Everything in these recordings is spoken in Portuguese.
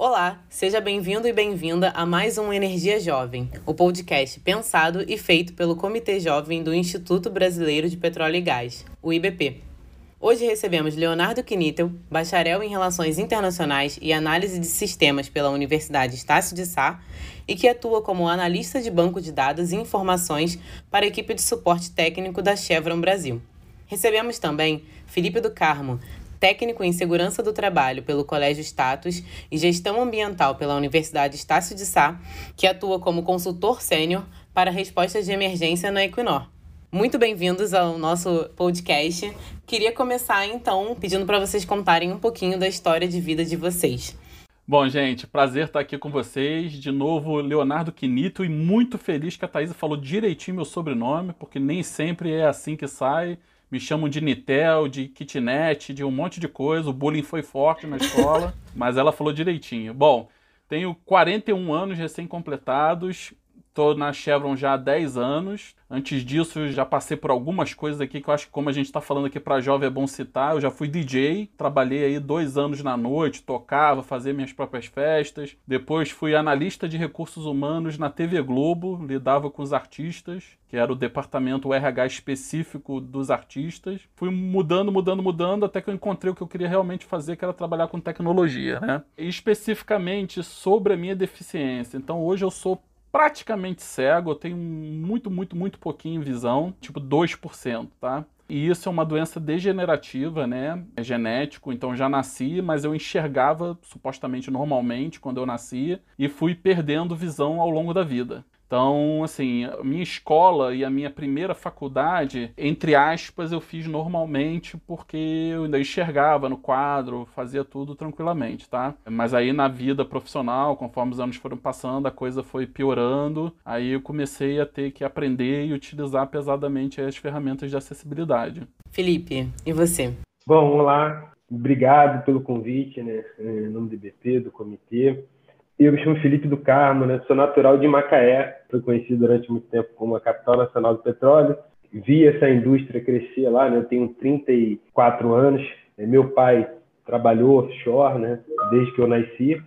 Olá, seja bem-vindo e bem-vinda a mais um Energia Jovem, o podcast pensado e feito pelo Comitê Jovem do Instituto Brasileiro de Petróleo e Gás, o IBP. Hoje recebemos Leonardo Knittel, bacharel em Relações Internacionais e Análise de Sistemas pela Universidade Estácio de Sá e que atua como analista de banco de dados e informações para a equipe de suporte técnico da Chevron Brasil. Recebemos também Felipe do Carmo, técnico em segurança do trabalho pelo Colégio Status e gestão ambiental pela Universidade Estácio de Sá, que atua como consultor sênior para respostas de emergência na Equinor. Muito bem-vindos ao nosso podcast. Queria começar então pedindo para vocês contarem um pouquinho da história de vida de vocês. Bom, gente, prazer estar aqui com vocês. De novo, Leonardo Quinito, e muito feliz que a Thaisa falou direitinho meu sobrenome, porque nem sempre é assim que sai me chamam de Nitel, de kitnet, de um monte de coisa. O bullying foi forte na escola, mas ela falou direitinho. Bom, tenho 41 anos recém-completados, estou na Chevron já há 10 anos. Antes disso, já passei por algumas coisas aqui que eu acho que, como a gente está falando aqui para jovem, é bom citar. Eu já fui DJ, trabalhei aí dois anos na noite, tocava, fazia minhas próprias festas. Depois fui analista de recursos humanos na TV Globo, lidava com os artistas, que era o departamento RH específico dos artistas. Fui mudando, mudando, mudando, até que eu encontrei o que eu queria realmente fazer, que era trabalhar com tecnologia, né? E especificamente sobre a minha deficiência. Então hoje eu sou praticamente cego, eu tenho muito, muito, muito pouquinho visão, tipo 2%, tá? E isso é uma doença degenerativa, né? É genético, então já nasci, mas eu enxergava supostamente normalmente quando eu nascia e fui perdendo visão ao longo da vida. Então, assim, a minha escola e a minha primeira faculdade, entre aspas, eu fiz normalmente porque eu ainda enxergava no quadro, fazia tudo tranquilamente, tá? Mas aí na vida profissional, conforme os anos foram passando, a coisa foi piorando. Aí eu comecei a ter que aprender e utilizar pesadamente as ferramentas de acessibilidade. Felipe, e você? Bom, olá. Obrigado pelo convite, né? Em nome do IBP, do comitê. Eu me chamo Felipe do Carmo, né? sou natural de Macaé, fui conhecido durante muito tempo como a capital nacional do petróleo. Vi essa indústria crescer lá, né? eu tenho 34 anos. É, meu pai trabalhou offshore né? desde que eu nasci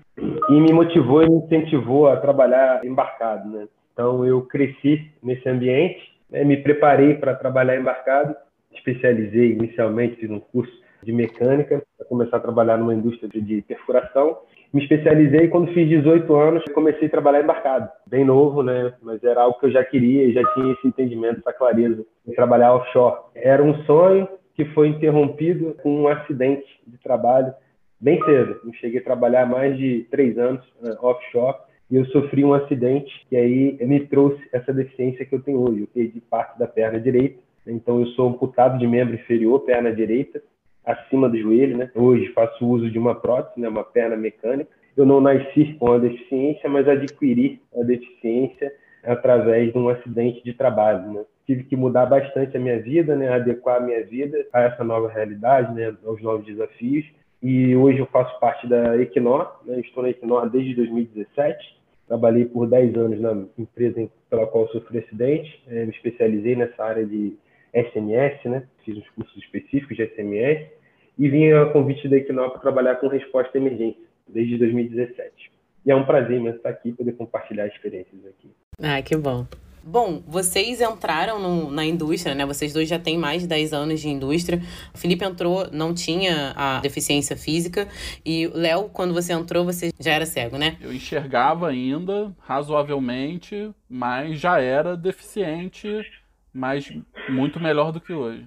e me motivou e me incentivou a trabalhar embarcado. Né? Então eu cresci nesse ambiente, né? me preparei para trabalhar embarcado, especializei inicialmente, fiz um curso de mecânica para começar a trabalhar numa indústria de perfuração me especializei quando fiz 18 anos, comecei a trabalhar embarcado, bem novo, né? Mas era algo que eu já queria e já tinha esse entendimento, essa clareza em trabalhar offshore. Era um sonho que foi interrompido com um acidente de trabalho bem cedo. Cheguei a trabalhar mais de três anos uh, offshore e eu sofri um acidente que aí me trouxe essa deficiência que eu tenho hoje. Eu perdi parte da perna direita, então eu sou amputado de membro inferior, perna direita, acima do joelho, né? Hoje faço uso de uma prótese, né, uma perna mecânica. Eu não nasci com a deficiência, mas adquiri a deficiência através de um acidente de trabalho, né? Tive que mudar bastante a minha vida, né, adequar a minha vida a essa nova realidade, né, aos novos desafios. E hoje eu faço parte da Equinor, né? Estou na Equinor desde 2017. Trabalhei por 10 anos na empresa pela qual sofri acidente. É, me especializei nessa área de SMS, né? Fiz uns cursos específicos de SMS e vim a convite da Equinor para trabalhar com resposta à emergência desde 2017. E é um prazer imenso estar aqui poder compartilhar experiências aqui. Ah, que bom. Bom, vocês entraram no, na indústria, né? Vocês dois já têm mais de 10 anos de indústria. O Felipe entrou, não tinha a deficiência física. E Léo, quando você entrou, você já era cego, né? Eu enxergava ainda, razoavelmente, mas já era deficiente mas muito melhor do que hoje.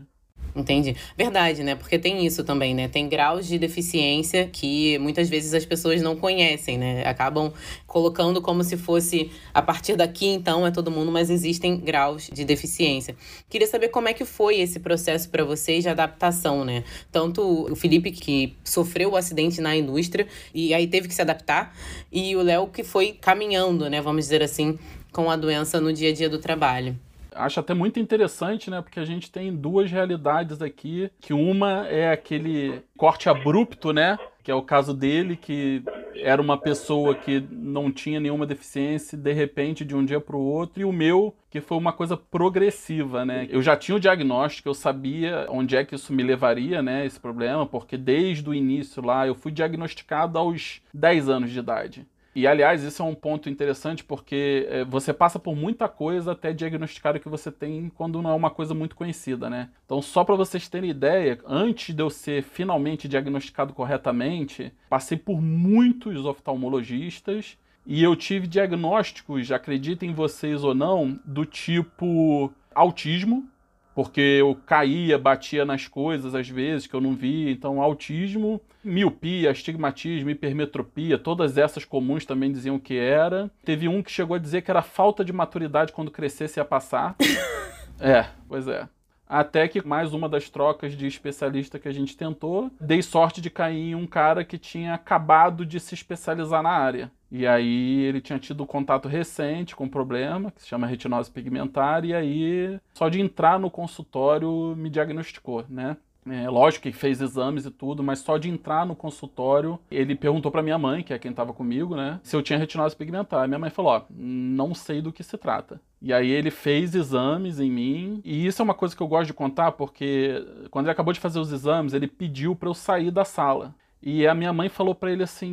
Entendi. Verdade, né? Porque tem isso também, né? Tem graus de deficiência que muitas vezes as pessoas não conhecem, né? Acabam colocando como se fosse a partir daqui, então, é todo mundo, mas existem graus de deficiência. Queria saber como é que foi esse processo para vocês de adaptação, né? Tanto o Felipe, que sofreu o acidente na indústria e aí teve que se adaptar, e o Léo, que foi caminhando, né? Vamos dizer assim, com a doença no dia a dia do trabalho. Acho até muito interessante, né? Porque a gente tem duas realidades aqui, que uma é aquele corte abrupto, né? Que é o caso dele, que era uma pessoa que não tinha nenhuma deficiência, de repente, de um dia para o outro, e o meu, que foi uma coisa progressiva, né? Eu já tinha o diagnóstico, eu sabia onde é que isso me levaria, né? Esse problema, porque desde o início lá eu fui diagnosticado aos 10 anos de idade. E aliás, isso é um ponto interessante porque é, você passa por muita coisa até diagnosticar o que você tem quando não é uma coisa muito conhecida, né? Então, só para vocês terem ideia, antes de eu ser finalmente diagnosticado corretamente, passei por muitos oftalmologistas e eu tive diagnósticos, acreditem vocês ou não, do tipo autismo, porque eu caía, batia nas coisas às vezes que eu não via. Então, autismo, miopia, astigmatismo, hipermetropia, todas essas comuns também diziam que era. Teve um que chegou a dizer que era falta de maturidade quando crescesse ia passar. é, pois é. Até que mais uma das trocas de especialista que a gente tentou, dei sorte de cair em um cara que tinha acabado de se especializar na área. E aí ele tinha tido contato recente com um problema, que se chama retinose pigmentar, e aí só de entrar no consultório me diagnosticou, né? É, lógico que fez exames e tudo, mas só de entrar no consultório, ele perguntou para minha mãe, que é quem estava comigo, né, se eu tinha retinose pigmentar. Minha mãe falou: Ó, não sei do que se trata. E aí ele fez exames em mim, e isso é uma coisa que eu gosto de contar, porque quando ele acabou de fazer os exames, ele pediu para eu sair da sala. E a minha mãe falou para ele assim: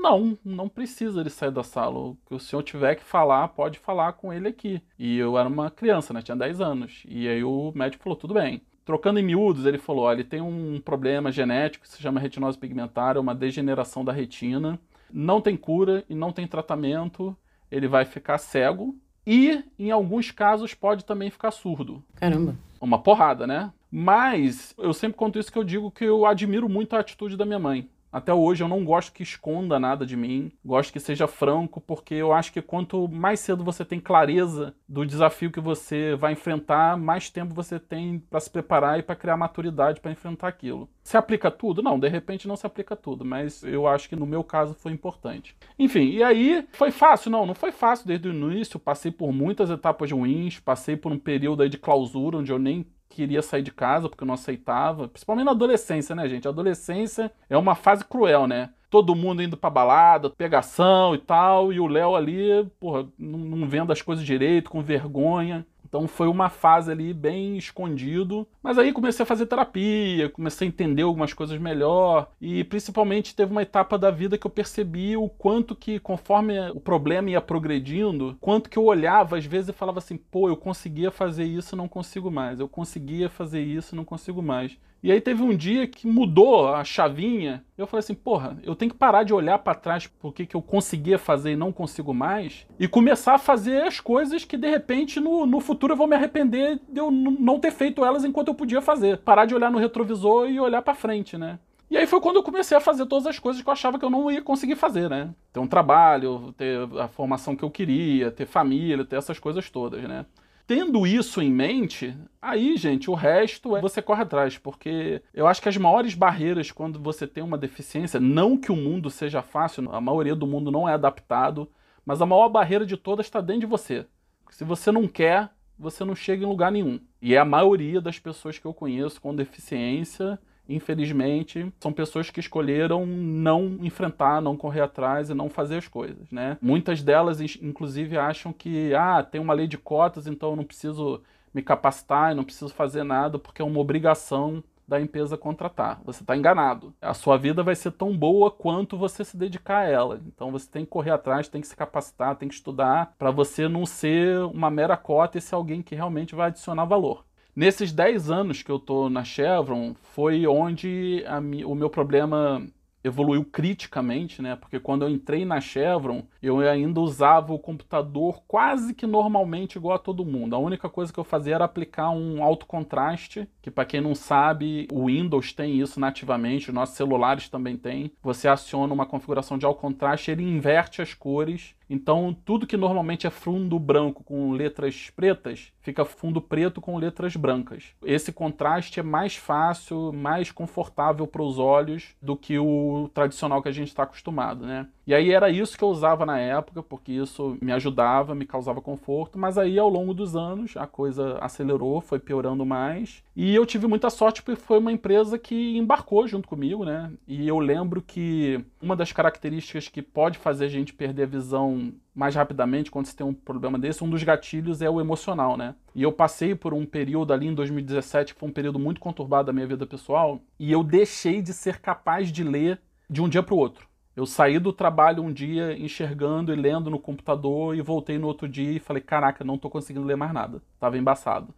não, não precisa ele sair da sala. O que o senhor tiver que falar, pode falar com ele aqui. E eu era uma criança, né? Tinha 10 anos. E aí o médico falou: tudo bem. Trocando em miúdos, ele falou: olha, ele tem um problema genético que se chama retinose pigmentar, é uma degeneração da retina. Não tem cura e não tem tratamento. Ele vai ficar cego e, em alguns casos, pode também ficar surdo. Caramba. Uma porrada, né? Mas eu sempre conto isso que eu digo que eu admiro muito a atitude da minha mãe. Até hoje eu não gosto que esconda nada de mim, gosto que seja franco, porque eu acho que quanto mais cedo você tem clareza do desafio que você vai enfrentar, mais tempo você tem para se preparar e para criar maturidade para enfrentar aquilo. Se aplica tudo? Não, de repente não se aplica tudo, mas eu acho que no meu caso foi importante. Enfim, e aí foi fácil? Não, não foi fácil desde o início, passei por muitas etapas ruins, passei por um período aí de clausura onde eu nem queria sair de casa porque não aceitava, principalmente na adolescência, né, gente? A adolescência é uma fase cruel, né? Todo mundo indo pra balada, pegação e tal, e o Léo ali, porra, não, não vendo as coisas direito, com vergonha. Então foi uma fase ali bem escondido. Mas aí comecei a fazer terapia, comecei a entender algumas coisas melhor. E principalmente teve uma etapa da vida que eu percebi o quanto que, conforme o problema ia progredindo, quanto que eu olhava às vezes e falava assim: pô, eu conseguia fazer isso, não consigo mais. Eu conseguia fazer isso, não consigo mais. E aí teve um dia que mudou a chavinha. Eu falei assim, porra, eu tenho que parar de olhar para trás porque que eu conseguia fazer e não consigo mais e começar a fazer as coisas que de repente no, no futuro eu vou me arrepender de eu não ter feito elas enquanto eu podia fazer. Parar de olhar no retrovisor e olhar para frente, né? E aí foi quando eu comecei a fazer todas as coisas que eu achava que eu não ia conseguir fazer, né? Ter um trabalho, ter a formação que eu queria, ter família, ter essas coisas todas, né? Tendo isso em mente, aí, gente, o resto é você corre atrás, porque eu acho que as maiores barreiras quando você tem uma deficiência, não que o mundo seja fácil, a maioria do mundo não é adaptado, mas a maior barreira de todas está dentro de você. Se você não quer, você não chega em lugar nenhum. E é a maioria das pessoas que eu conheço com deficiência infelizmente, são pessoas que escolheram não enfrentar, não correr atrás e não fazer as coisas, né? Muitas delas, inclusive, acham que, ah, tem uma lei de cotas, então eu não preciso me capacitar, eu não preciso fazer nada porque é uma obrigação da empresa contratar. Você está enganado. A sua vida vai ser tão boa quanto você se dedicar a ela. Então você tem que correr atrás, tem que se capacitar, tem que estudar para você não ser uma mera cota e ser alguém que realmente vai adicionar valor. Nesses 10 anos que eu tô na Chevron, foi onde a, o meu problema evoluiu criticamente, né? Porque quando eu entrei na Chevron, eu ainda usava o computador quase que normalmente igual a todo mundo. A única coisa que eu fazia era aplicar um alto contraste, que para quem não sabe, o Windows tem isso nativamente, os nossos celulares também têm. Você aciona uma configuração de alto contraste, ele inverte as cores então, tudo que normalmente é fundo branco com letras pretas, fica fundo preto com letras brancas. Esse contraste é mais fácil, mais confortável para os olhos do que o tradicional que a gente está acostumado, né? E aí era isso que eu usava na época, porque isso me ajudava, me causava conforto, mas aí ao longo dos anos a coisa acelerou, foi piorando mais. E eu tive muita sorte porque foi uma empresa que embarcou junto comigo, né? E eu lembro que uma das características que pode fazer a gente perder a visão mais rapidamente quando você tem um problema desse, um dos gatilhos é o emocional, né? E eu passei por um período ali em 2017, que foi um período muito conturbado da minha vida pessoal, e eu deixei de ser capaz de ler de um dia para o outro. Eu saí do trabalho um dia enxergando e lendo no computador e voltei no outro dia e falei: caraca, não estou conseguindo ler mais nada. Tava embaçado.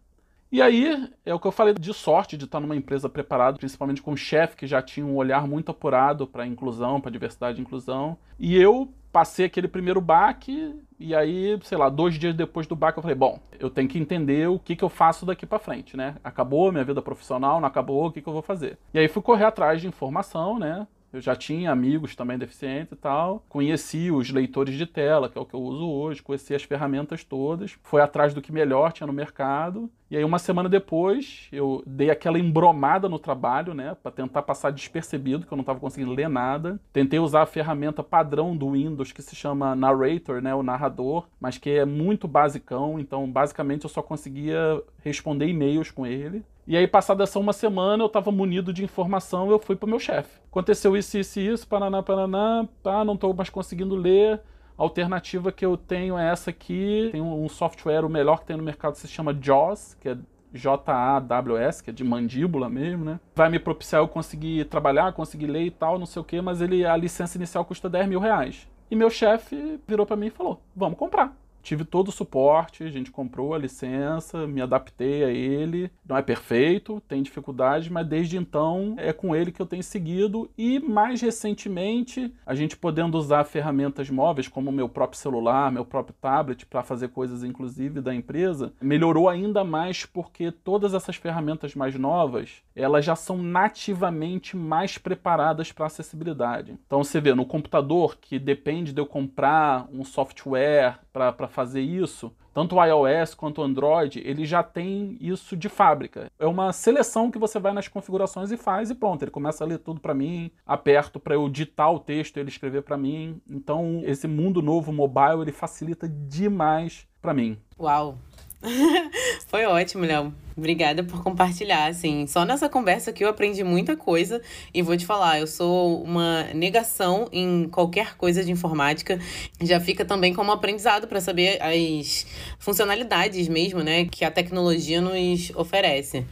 E aí, é o que eu falei de sorte de estar numa empresa preparada, principalmente com um chefe que já tinha um olhar muito apurado para inclusão, para diversidade e inclusão. E eu passei aquele primeiro baque e aí, sei lá, dois dias depois do baque eu falei, bom, eu tenho que entender o que, que eu faço daqui para frente, né? Acabou minha vida profissional, não acabou, o que, que eu vou fazer? E aí fui correr atrás de informação, né? Eu já tinha amigos também deficientes e tal. Conheci os leitores de tela, que é o que eu uso hoje, conheci as ferramentas todas. Foi atrás do que melhor tinha no mercado. E aí, uma semana depois, eu dei aquela embromada no trabalho, né, para tentar passar despercebido, que eu não estava conseguindo ler nada. Tentei usar a ferramenta padrão do Windows, que se chama Narrator, né, o narrador, mas que é muito basicão, então basicamente eu só conseguia responder e-mails com ele. E aí, passada essa uma semana, eu estava munido de informação, eu fui para o meu chefe. Aconteceu isso, isso e isso, paraná, paraná, pá, não estou mais conseguindo ler. A alternativa que eu tenho é essa aqui. Tem um software, o melhor que tem no mercado, se chama JAWS, que é J-A-W-S, que é de mandíbula mesmo, né? Vai me propiciar eu conseguir trabalhar, conseguir ler e tal, não sei o quê, mas ele, a licença inicial custa 10 mil reais. E meu chefe virou para mim e falou: vamos comprar tive todo o suporte, a gente comprou a licença, me adaptei a ele. Não é perfeito, tem dificuldades, mas desde então é com ele que eu tenho seguido e mais recentemente, a gente podendo usar ferramentas móveis como meu próprio celular, meu próprio tablet para fazer coisas inclusive da empresa, melhorou ainda mais porque todas essas ferramentas mais novas, elas já são nativamente mais preparadas para acessibilidade. Então você vê no computador que depende de eu comprar um software para fazer isso, tanto o iOS quanto o Android, ele já tem isso de fábrica. É uma seleção que você vai nas configurações e faz e pronto, ele começa a ler tudo para mim, aperto para eu ditar o texto, ele escrever para mim. Então, esse mundo novo mobile, ele facilita demais para mim. Uau, Foi ótimo, Léo. Obrigada por compartilhar, assim. Só nessa conversa aqui eu aprendi muita coisa e vou te falar, eu sou uma negação em qualquer coisa de informática. Já fica também como aprendizado para saber as funcionalidades mesmo, né, que a tecnologia nos oferece.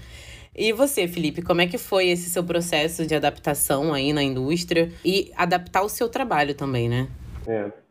E você, Felipe, como é que foi esse seu processo de adaptação aí na indústria e adaptar o seu trabalho também, né? É.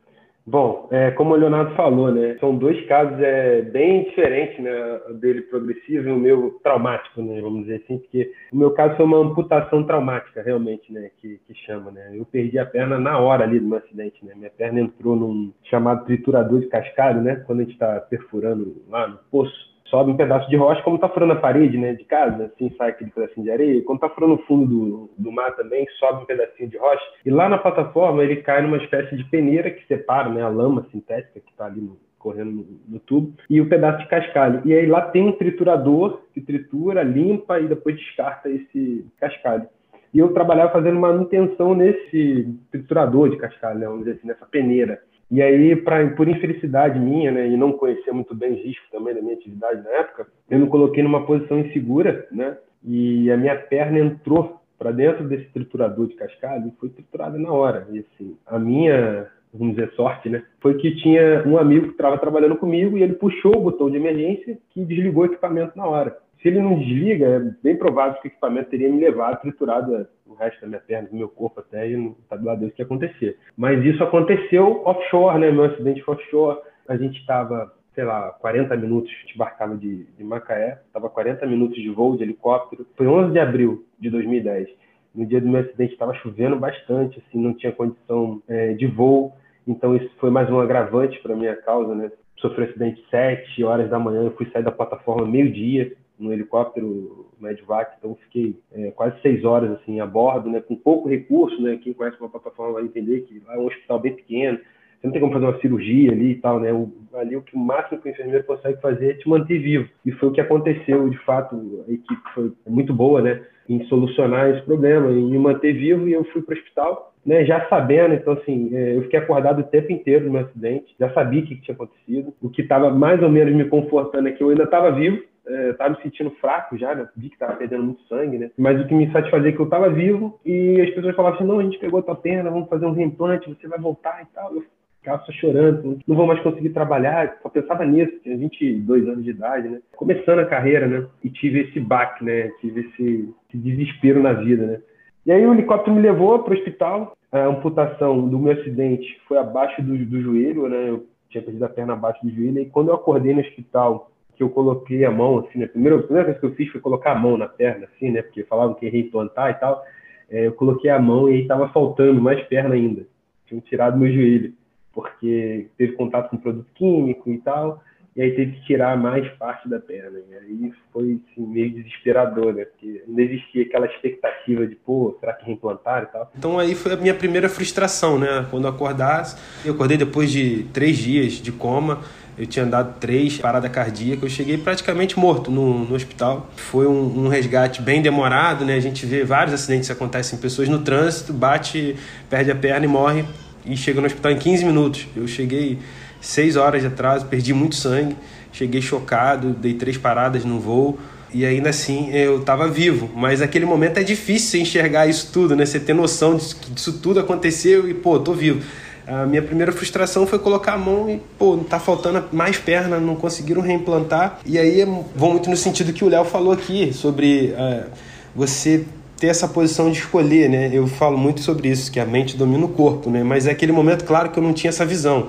Bom, é, como o Leonardo falou, né, são dois casos é, bem diferentes, né, dele progressivo e o meu traumático, né, vamos dizer assim, porque o meu caso foi uma amputação traumática, realmente, né, que, que chama, né, eu perdi a perna na hora ali do meu acidente, né, minha perna entrou num chamado triturador de cascalho, né, quando a gente está perfurando lá no poço, sobe um pedaço de rocha, como está furando a parede né, de casa, assim sai aquele pedacinho de areia. Quando está furando o fundo do, do mar também, sobe um pedacinho de rocha. E lá na plataforma ele cai numa espécie de peneira que separa né, a lama sintética que está ali no, correndo no, no, tubo, e o pedaço de cascalho. E aí lá tem um triturador que tritura, limpa e depois descarta esse cascalho. E eu trabalhava fazendo manutenção nesse triturador de cascalho, né, vamos dizer assim, nessa peneira. E aí, pra, por infelicidade minha, né, e não conhecer muito bem o risco também da minha atividade na época, eu me coloquei numa posição insegura, né, e a minha perna entrou para dentro desse triturador de cascalho e foi triturada na hora. E assim, a minha, vamos dizer, sorte, né, foi que tinha um amigo que estava trabalhando comigo e ele puxou o botão de emergência que desligou o equipamento na hora. Se ele não desliga, é bem provável que o equipamento teria me levado triturado o resto da minha perna, do meu corpo até, e não sabe lá Deus o que acontecer. Mas isso aconteceu offshore, né? Meu acidente foi offshore. A gente estava, sei lá, 40 minutos, a gente embarcava de, de Macaé, estava 40 minutos de voo de helicóptero. Foi 11 de abril de 2010. No dia do meu acidente estava chovendo bastante, assim, não tinha condição é, de voo. Então isso foi mais um agravante para minha causa, né? Sofri um acidente 7 horas da manhã, eu fui sair da plataforma meio-dia, no helicóptero Medvac, então fiquei é, quase seis horas assim a bordo, né, com pouco recurso, né, quem conhece uma plataforma vai entender que lá é um hospital bem pequeno, você não tem como fazer uma cirurgia ali e tal, né? O, ali o que o máximo que o enfermeiro consegue fazer é te manter vivo. E foi o que aconteceu, de fato, a equipe foi muito boa, né? Em solucionar esse problema, em me manter vivo, e eu fui para o hospital, né? Já sabendo, então assim, é, eu fiquei acordado o tempo inteiro no meu acidente, já sabia o que tinha acontecido. O que estava mais ou menos me confortando é que eu ainda estava vivo, estava é, me sentindo fraco já, né? Vi que estava perdendo muito sangue, né? Mas o que me satisfazia é que eu estava vivo e as pessoas falavam assim: não, a gente pegou a tua perna, vamos fazer um reimplante, você vai voltar e tal. Eu ficava só chorando, não vou mais conseguir trabalhar. Só pensava nisso, tinha 22 anos de idade, né? Começando a carreira, né? E tive esse baque, né? Tive esse, esse desespero na vida, né? E aí o helicóptero me levou para o hospital. A amputação do meu acidente foi abaixo do, do joelho, né? Eu tinha perdido a perna abaixo do joelho. E quando eu acordei no hospital que eu coloquei a mão, assim, né? Primeira, a primeira vez que eu fiz foi colocar a mão na perna, assim, né? Porque falavam que ia reimplantar e tal. É, eu coloquei a mão e aí estava faltando mais perna ainda. Tinham tirado meu joelho, porque teve contato com produto químico e tal. E aí teve que tirar mais parte da perna. E aí foi assim, meio desesperador, né? Porque não existia aquela expectativa de, pô, será que reimplantar e tal. Então aí foi a minha primeira frustração, né? Quando eu acordasse, eu acordei depois de três dias de coma eu tinha dado três paradas cardíacas, eu cheguei praticamente morto no, no hospital. Foi um, um, resgate bem demorado, né? A gente vê vários acidentes que acontecem, pessoas no trânsito, bate, perde a perna e morre e chega no hospital em 15 minutos. Eu cheguei seis horas de atraso, perdi muito sangue, cheguei chocado, dei três paradas no voo e ainda assim eu estava vivo. Mas aquele momento é difícil enxergar isso tudo, né? Você ter noção disso, disso tudo aconteceu e, pô, tô vivo. A minha primeira frustração foi colocar a mão e, pô, tá faltando mais perna, não conseguiram reimplantar. E aí vão muito no sentido que o Léo falou aqui, sobre uh, você ter essa posição de escolher, né? Eu falo muito sobre isso, que a mente domina o corpo, né? Mas é aquele momento, claro, que eu não tinha essa visão.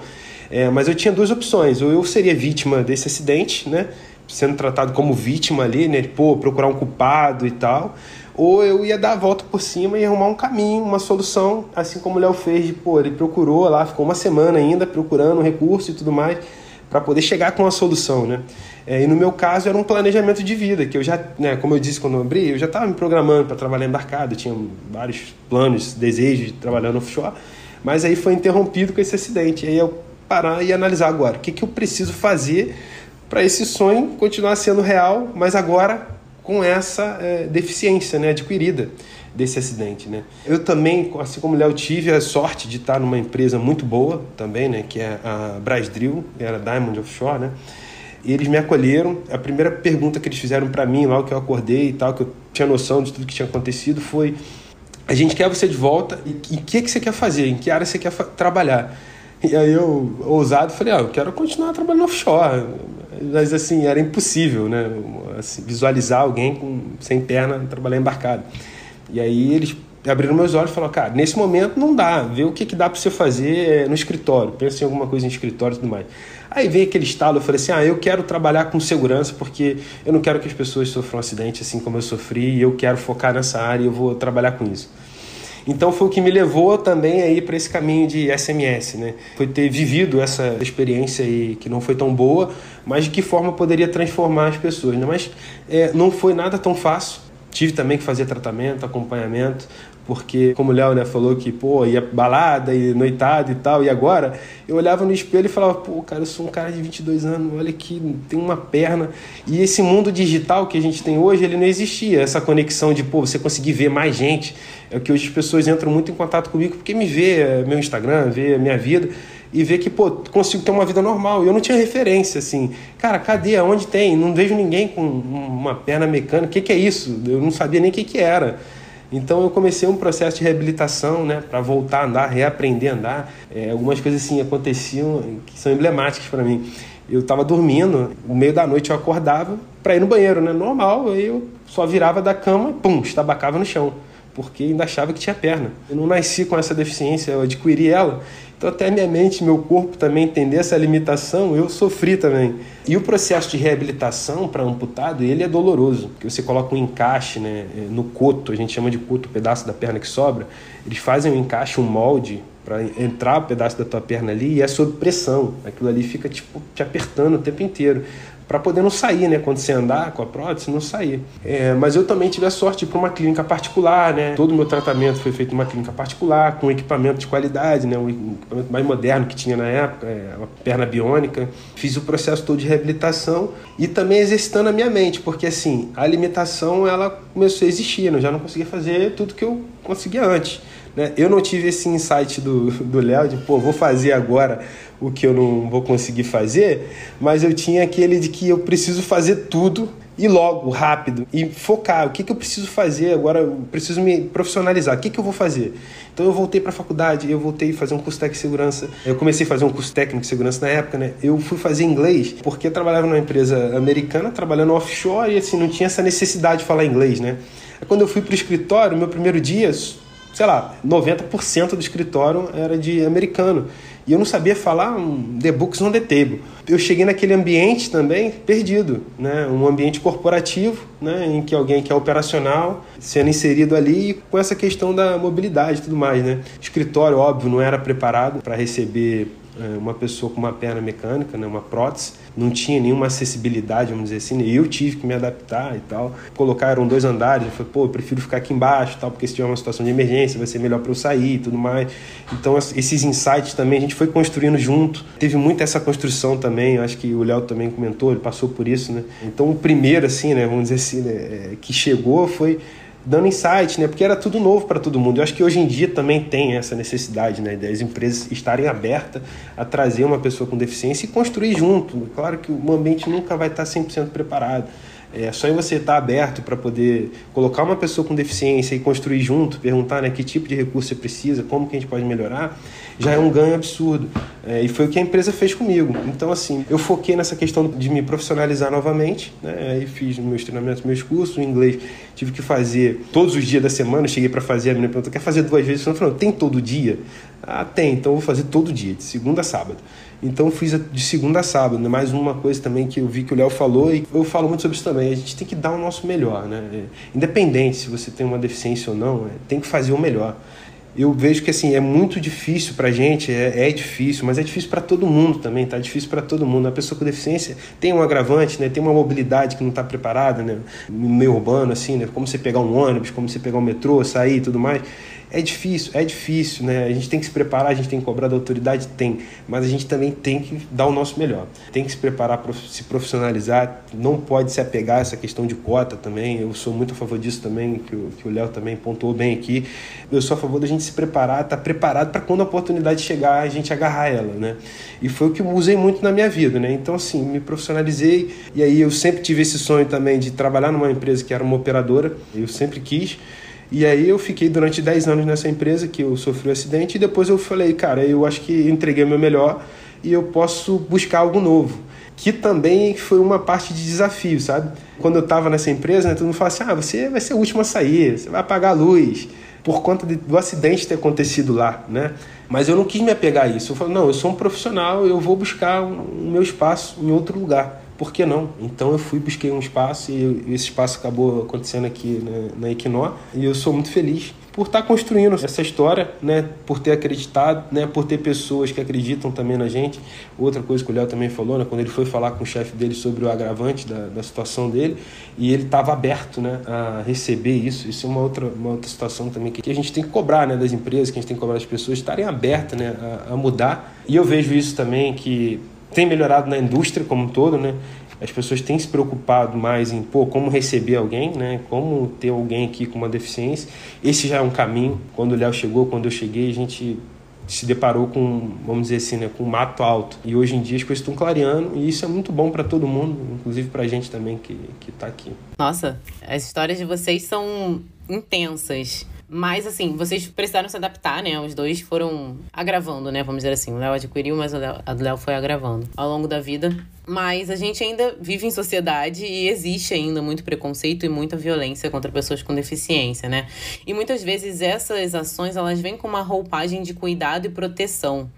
É, mas eu tinha duas opções. Ou eu seria vítima desse acidente, né? Sendo tratado como vítima ali, né? Pô, procurar um culpado e tal ou eu ia dar a volta por cima e arrumar um caminho, uma solução, assim como o Léo fez, de, pô, ele procurou lá, ficou uma semana ainda procurando um recurso e tudo mais, para poder chegar com uma solução, né? É, e no meu caso era um planejamento de vida, que eu já, né, como eu disse quando eu abri, eu já estava me programando para trabalhar embarcado, tinha vários planos, desejos de trabalhar no offshore, mas aí foi interrompido com esse acidente. Aí eu parar e analisar agora, o que, que eu preciso fazer para esse sonho continuar sendo real, mas agora com essa é, deficiência né, adquirida desse acidente. Né? Eu também, assim como o Léo, tive a sorte de estar numa empresa muito boa também, né, que é a Brasdrill, era Diamond Offshore, né? E eles me acolheram. A primeira pergunta que eles fizeram para mim, logo que eu acordei e tal, que eu tinha noção de tudo que tinha acontecido, foi: a gente quer você de volta e o que, que você quer fazer? Em que área você quer trabalhar? E aí eu, ousado, falei: ah, eu quero continuar trabalhando offshore mas assim, era impossível, né? Assim, visualizar alguém com, sem perna trabalhar embarcado. E aí eles abriram meus olhos e falaram, cara, nesse momento não dá, vê o que, que dá para você fazer no escritório, pensa em alguma coisa em escritório e tudo mais. Aí veio aquele estalo, eu falei assim, ah, eu quero trabalhar com segurança porque eu não quero que as pessoas sofram um acidente assim como eu sofri e eu quero focar nessa área e eu vou trabalhar com isso. Então foi o que me levou também aí para esse caminho de SMS, né? Foi ter vivido essa experiência aí que não foi tão boa, mas de que forma poderia transformar as pessoas, né? Mas é, não foi nada tão fácil. Tive também que fazer tratamento, acompanhamento, porque como o Léo né, falou que pô, ia balada e noitada e tal, e agora eu olhava no espelho e falava, pô, cara, eu sou um cara de 22 anos, olha que tem uma perna. E esse mundo digital que a gente tem hoje, ele não existia, essa conexão de, pô, você conseguir ver mais gente. É que hoje as pessoas entram muito em contato comigo porque me vê é, meu Instagram, vê a minha vida e vê que, pô, consigo ter uma vida normal. Eu não tinha referência, assim. Cara, cadê? Aonde tem? Não vejo ninguém com uma perna mecânica. O que, que é isso? Eu não sabia nem o que, que era. Então eu comecei um processo de reabilitação, né, para voltar a andar, reaprender a andar. É, algumas coisas assim aconteciam que são emblemáticas para mim. Eu estava dormindo, no meio da noite eu acordava para ir no banheiro, né, normal. Eu só virava da cama, pum, estabacava no chão, porque ainda achava que tinha perna. Eu não nasci com essa deficiência, eu adquiri ela. Então, até minha mente, meu corpo também entender essa limitação, eu sofri também. E o processo de reabilitação para amputado, ele é doloroso, porque você coloca um encaixe né, no coto, a gente chama de coto, o pedaço da perna que sobra. Eles fazem um encaixe, um molde para entrar o um pedaço da tua perna ali e é sob pressão. Aquilo ali fica tipo te apertando o tempo inteiro para poder não sair, né? Quando você andar com a prótese, não sair. É, mas eu também tive a sorte para uma clínica particular, né? Todo o meu tratamento foi feito em uma clínica particular, com equipamento de qualidade, né? O equipamento mais moderno que tinha na época, é, uma perna biônica. Fiz o processo todo de reabilitação e também exercitando a minha mente, porque assim, a limitação ela começou a existir, né? eu já não conseguia fazer tudo que eu conseguia antes. Né? Eu não tive esse insight do Léo de, pô, vou fazer agora o que eu não vou conseguir fazer, mas eu tinha aquele de que eu preciso fazer tudo e logo, rápido, e focar. O que, que eu preciso fazer agora? Eu preciso me profissionalizar. O que, que eu vou fazer? Então eu voltei para a faculdade, eu voltei a fazer um curso técnico de segurança. Eu comecei a fazer um curso técnico de segurança na época, né? Eu fui fazer inglês porque eu trabalhava numa empresa americana, trabalhando offshore, e assim, não tinha essa necessidade de falar inglês, né? Quando eu fui para o escritório, meu primeiro dia, sei lá, 90% do escritório era de americano. E eu não sabia falar um The Books on the Table. Eu cheguei naquele ambiente também perdido, né? um ambiente corporativo, né? em que alguém que é operacional sendo inserido ali com essa questão da mobilidade e tudo mais. Né? escritório, óbvio, não era preparado para receber uma pessoa com uma perna mecânica, né, uma prótese, não tinha nenhuma acessibilidade, vamos dizer assim, eu tive que me adaptar e tal. Colocaram dois andares, eu falei, pô, eu prefiro ficar aqui embaixo, tal, porque se tiver uma situação de emergência vai ser melhor para eu sair e tudo mais. Então, esses insights também a gente foi construindo junto. Teve muito essa construção também, acho que o Léo também comentou, ele passou por isso, né? Então, o primeiro, assim, né, vamos dizer assim, né, é, que chegou foi dando insight, né? Porque era tudo novo para todo mundo. Eu acho que hoje em dia também tem essa necessidade, né? Das empresas estarem abertas a trazer uma pessoa com deficiência e construir junto. Claro que o ambiente nunca vai estar 100% preparado. É só em você estar aberto para poder colocar uma pessoa com deficiência e construir junto, perguntar né, que tipo de recurso você precisa, como que a gente pode melhorar, já é um ganho absurdo. É, e foi o que a empresa fez comigo. Então, assim, eu foquei nessa questão de me profissionalizar novamente, né? Aí fiz meus treinamentos, meus cursos, o inglês tive que fazer todos os dias da semana. cheguei para fazer, a menina perguntou: quer fazer duas vezes? Eu falei: tem todo dia? Ah, tem, então vou fazer todo dia, de segunda a sábado. Então fiz de segunda a sábado, né? mais uma coisa também que eu vi que o Léo falou e eu falo muito sobre isso também. A gente tem que dar o nosso melhor, né? É, independente se você tem uma deficiência ou não, é, tem que fazer o melhor eu vejo que assim é muito difícil para a gente, é, é, difícil, mas é difícil para todo mundo também, tá difícil para todo mundo. A pessoa com deficiência tem um agravante, né? Tem uma mobilidade que não está preparada, né? No meio urbano assim, né? Como você pegar um ônibus, como você pegar um metrô, sair tudo mais. É difícil, é difícil, né? A gente tem que se preparar, a gente tem que cobrar da autoridade, tem, mas a gente também tem que dar o nosso melhor. Tem que se preparar para se profissionalizar, não pode se apegar a essa questão de cota também. Eu sou muito a favor disso também, que o, Léo também pontuou bem aqui. Eu sou a favor da gente se preparar, estar tá preparado para quando a oportunidade chegar, a gente agarrar ela, né? E foi o que usei muito na minha vida, né? Então, assim, me profissionalizei e aí eu sempre tive esse sonho também de trabalhar numa empresa que era uma operadora, eu sempre quis. E aí eu fiquei durante 10 anos nessa empresa que eu sofri um acidente e depois eu falei, cara, eu acho que entreguei meu melhor e eu posso buscar algo novo. Que também foi uma parte de desafio, sabe? Quando eu estava nessa empresa, né, todo mundo fala assim: ah, você vai ser o último a sair, você vai apagar a luz, por conta de, do acidente ter acontecido lá, né? Mas eu não quis me apegar a isso. Eu falei: não, eu sou um profissional, eu vou buscar o um, um meu espaço em outro lugar por que não? Então eu fui, busquei um espaço e esse espaço acabou acontecendo aqui né, na Equinó e eu sou muito feliz por estar construindo essa história, né, por ter acreditado, né, por ter pessoas que acreditam também na gente. Outra coisa que o Léo também falou, né, quando ele foi falar com o chefe dele sobre o agravante da, da situação dele, e ele estava aberto, né, a receber isso. Isso é uma outra, uma outra situação também que a gente tem que cobrar, né, das empresas, que a gente tem que cobrar das pessoas estarem abertas, né, a, a mudar. E eu vejo isso também que tem melhorado na indústria como um todo, né? As pessoas têm se preocupado mais em pô, como receber alguém, né? Como ter alguém aqui com uma deficiência. Esse já é um caminho. Quando o Léo chegou, quando eu cheguei, a gente se deparou com, vamos dizer assim, né, com um mato alto. E hoje em dia as coisas estão clareando e isso é muito bom para todo mundo, inclusive para a gente também que está aqui. Nossa, as histórias de vocês são intensas. Mas, assim, vocês precisaram se adaptar, né? Os dois foram agravando, né? Vamos dizer assim. O Léo adquiriu, mas a do Léo foi agravando ao longo da vida. Mas a gente ainda vive em sociedade e existe ainda muito preconceito e muita violência contra pessoas com deficiência, né? E muitas vezes essas ações, elas vêm com uma roupagem de cuidado e proteção.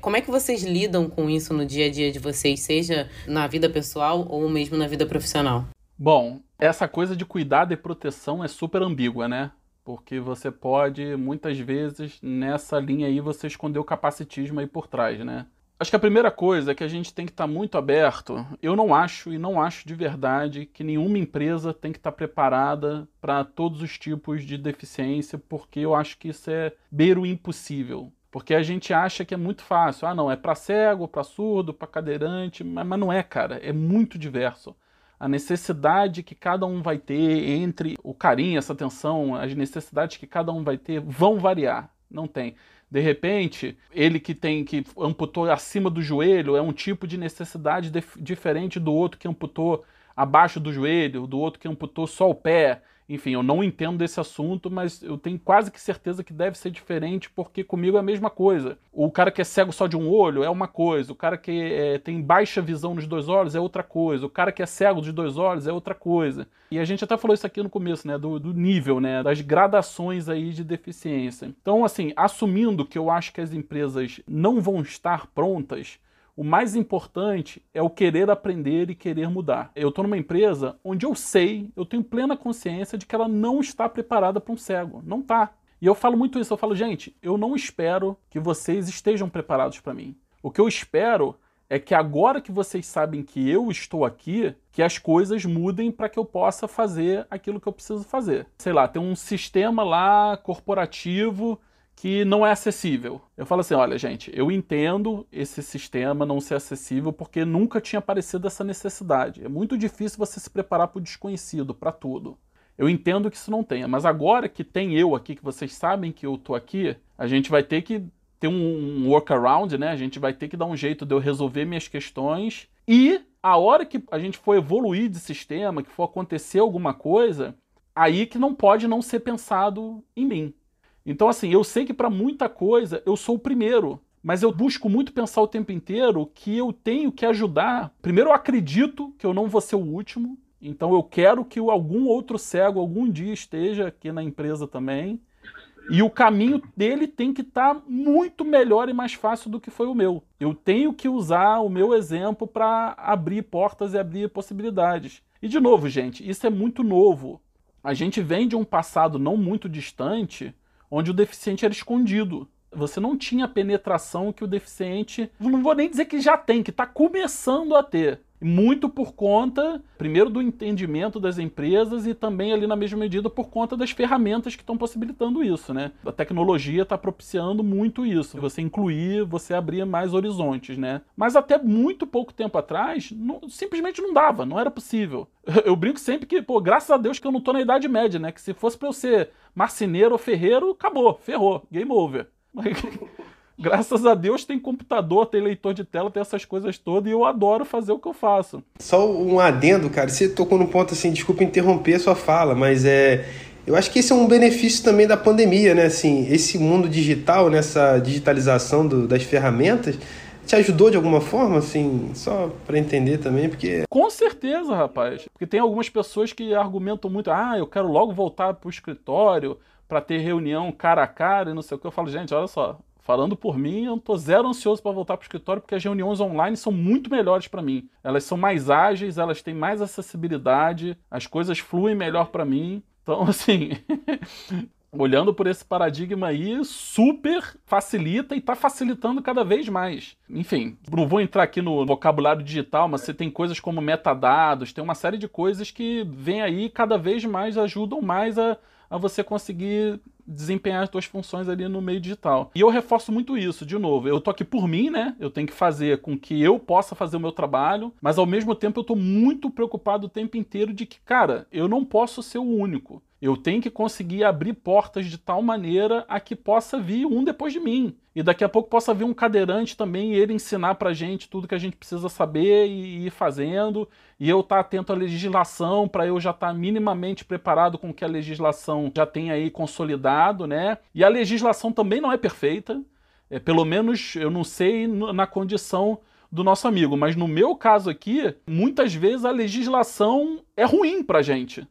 Como é que vocês lidam com isso no dia a dia de vocês, seja na vida pessoal ou mesmo na vida profissional? Bom, essa coisa de cuidado e proteção é super ambígua, né? Porque você pode, muitas vezes, nessa linha aí, você esconder o capacitismo aí por trás, né? Acho que a primeira coisa é que a gente tem que estar tá muito aberto. Eu não acho, e não acho de verdade, que nenhuma empresa tem que estar tá preparada para todos os tipos de deficiência, porque eu acho que isso é beiro impossível. Porque a gente acha que é muito fácil. Ah, não, é para cego, para surdo, para cadeirante, mas, mas não é, cara. É muito diverso a necessidade que cada um vai ter entre o carinho, essa atenção, as necessidades que cada um vai ter vão variar. Não tem. De repente, ele que tem que amputou acima do joelho é um tipo de necessidade diferente do outro que amputou abaixo do joelho, do outro que amputou só o pé. Enfim, eu não entendo desse assunto, mas eu tenho quase que certeza que deve ser diferente, porque comigo é a mesma coisa. O cara que é cego só de um olho é uma coisa, o cara que é, tem baixa visão nos dois olhos é outra coisa, o cara que é cego dos dois olhos é outra coisa. E a gente até falou isso aqui no começo, né, do, do nível, né, das gradações aí de deficiência. Então, assim, assumindo que eu acho que as empresas não vão estar prontas, o mais importante é o querer aprender e querer mudar. Eu estou numa empresa onde eu sei, eu tenho plena consciência de que ela não está preparada para um cego. Não está. E eu falo muito isso. Eu falo, gente, eu não espero que vocês estejam preparados para mim. O que eu espero é que agora que vocês sabem que eu estou aqui, que as coisas mudem para que eu possa fazer aquilo que eu preciso fazer. Sei lá, tem um sistema lá corporativo que não é acessível. Eu falo assim, olha, gente, eu entendo esse sistema não ser acessível porque nunca tinha aparecido essa necessidade. É muito difícil você se preparar para o desconhecido, para tudo. Eu entendo que isso não tenha, mas agora que tem eu aqui, que vocês sabem que eu estou aqui, a gente vai ter que ter um workaround, né? A gente vai ter que dar um jeito de eu resolver minhas questões e a hora que a gente for evoluir de sistema, que for acontecer alguma coisa, aí que não pode não ser pensado em mim. Então, assim, eu sei que para muita coisa eu sou o primeiro, mas eu busco muito pensar o tempo inteiro que eu tenho que ajudar. Primeiro, eu acredito que eu não vou ser o último, então eu quero que algum outro cego algum dia esteja aqui na empresa também. E o caminho dele tem que estar tá muito melhor e mais fácil do que foi o meu. Eu tenho que usar o meu exemplo para abrir portas e abrir possibilidades. E de novo, gente, isso é muito novo. A gente vem de um passado não muito distante onde o deficiente era escondido. Você não tinha a penetração que o deficiente, não vou nem dizer que já tem, que está começando a ter. Muito por conta, primeiro, do entendimento das empresas e também, ali na mesma medida, por conta das ferramentas que estão possibilitando isso, né? A tecnologia está propiciando muito isso. Você incluir, você abrir mais horizontes, né? Mas até muito pouco tempo atrás, não, simplesmente não dava, não era possível. Eu brinco sempre que, pô, graças a Deus que eu não tô na Idade Média, né? Que se fosse para eu ser marceneiro ou ferreiro, acabou, ferrou, game over. Graças a Deus tem computador, tem leitor de tela, tem essas coisas todas e eu adoro fazer o que eu faço. Só um adendo, cara, você tocou num ponto assim, desculpa interromper a sua fala, mas é. Eu acho que esse é um benefício também da pandemia, né? Assim, esse mundo digital, nessa digitalização do, das ferramentas, te ajudou de alguma forma, assim, só para entender também, porque. Com certeza, rapaz. Porque tem algumas pessoas que argumentam muito, ah, eu quero logo voltar pro escritório para ter reunião cara a cara e não sei o que. Eu falo, gente, olha só, falando por mim, eu tô zero ansioso para voltar pro escritório porque as reuniões online são muito melhores para mim. Elas são mais ágeis, elas têm mais acessibilidade, as coisas fluem melhor para mim. Então, assim, olhando por esse paradigma aí, super facilita e está facilitando cada vez mais. Enfim, não vou entrar aqui no vocabulário digital, mas você tem coisas como metadados, tem uma série de coisas que vem aí cada vez mais ajudam mais a, a você conseguir desempenhar as suas funções ali no meio digital. E eu reforço muito isso, de novo, eu tô aqui por mim, né? Eu tenho que fazer com que eu possa fazer o meu trabalho, mas ao mesmo tempo eu tô muito preocupado o tempo inteiro de que, cara, eu não posso ser o único. Eu tenho que conseguir abrir portas de tal maneira a que possa vir um depois de mim. E daqui a pouco possa vir um cadeirante também e ele ensinar pra gente tudo que a gente precisa saber e ir fazendo. E eu estar tá atento à legislação para eu já estar tá minimamente preparado com o que a legislação já tem aí consolidado, né? E a legislação também não é perfeita. É, pelo menos eu não sei na condição do nosso amigo, mas no meu caso aqui, muitas vezes a legislação é ruim pra gente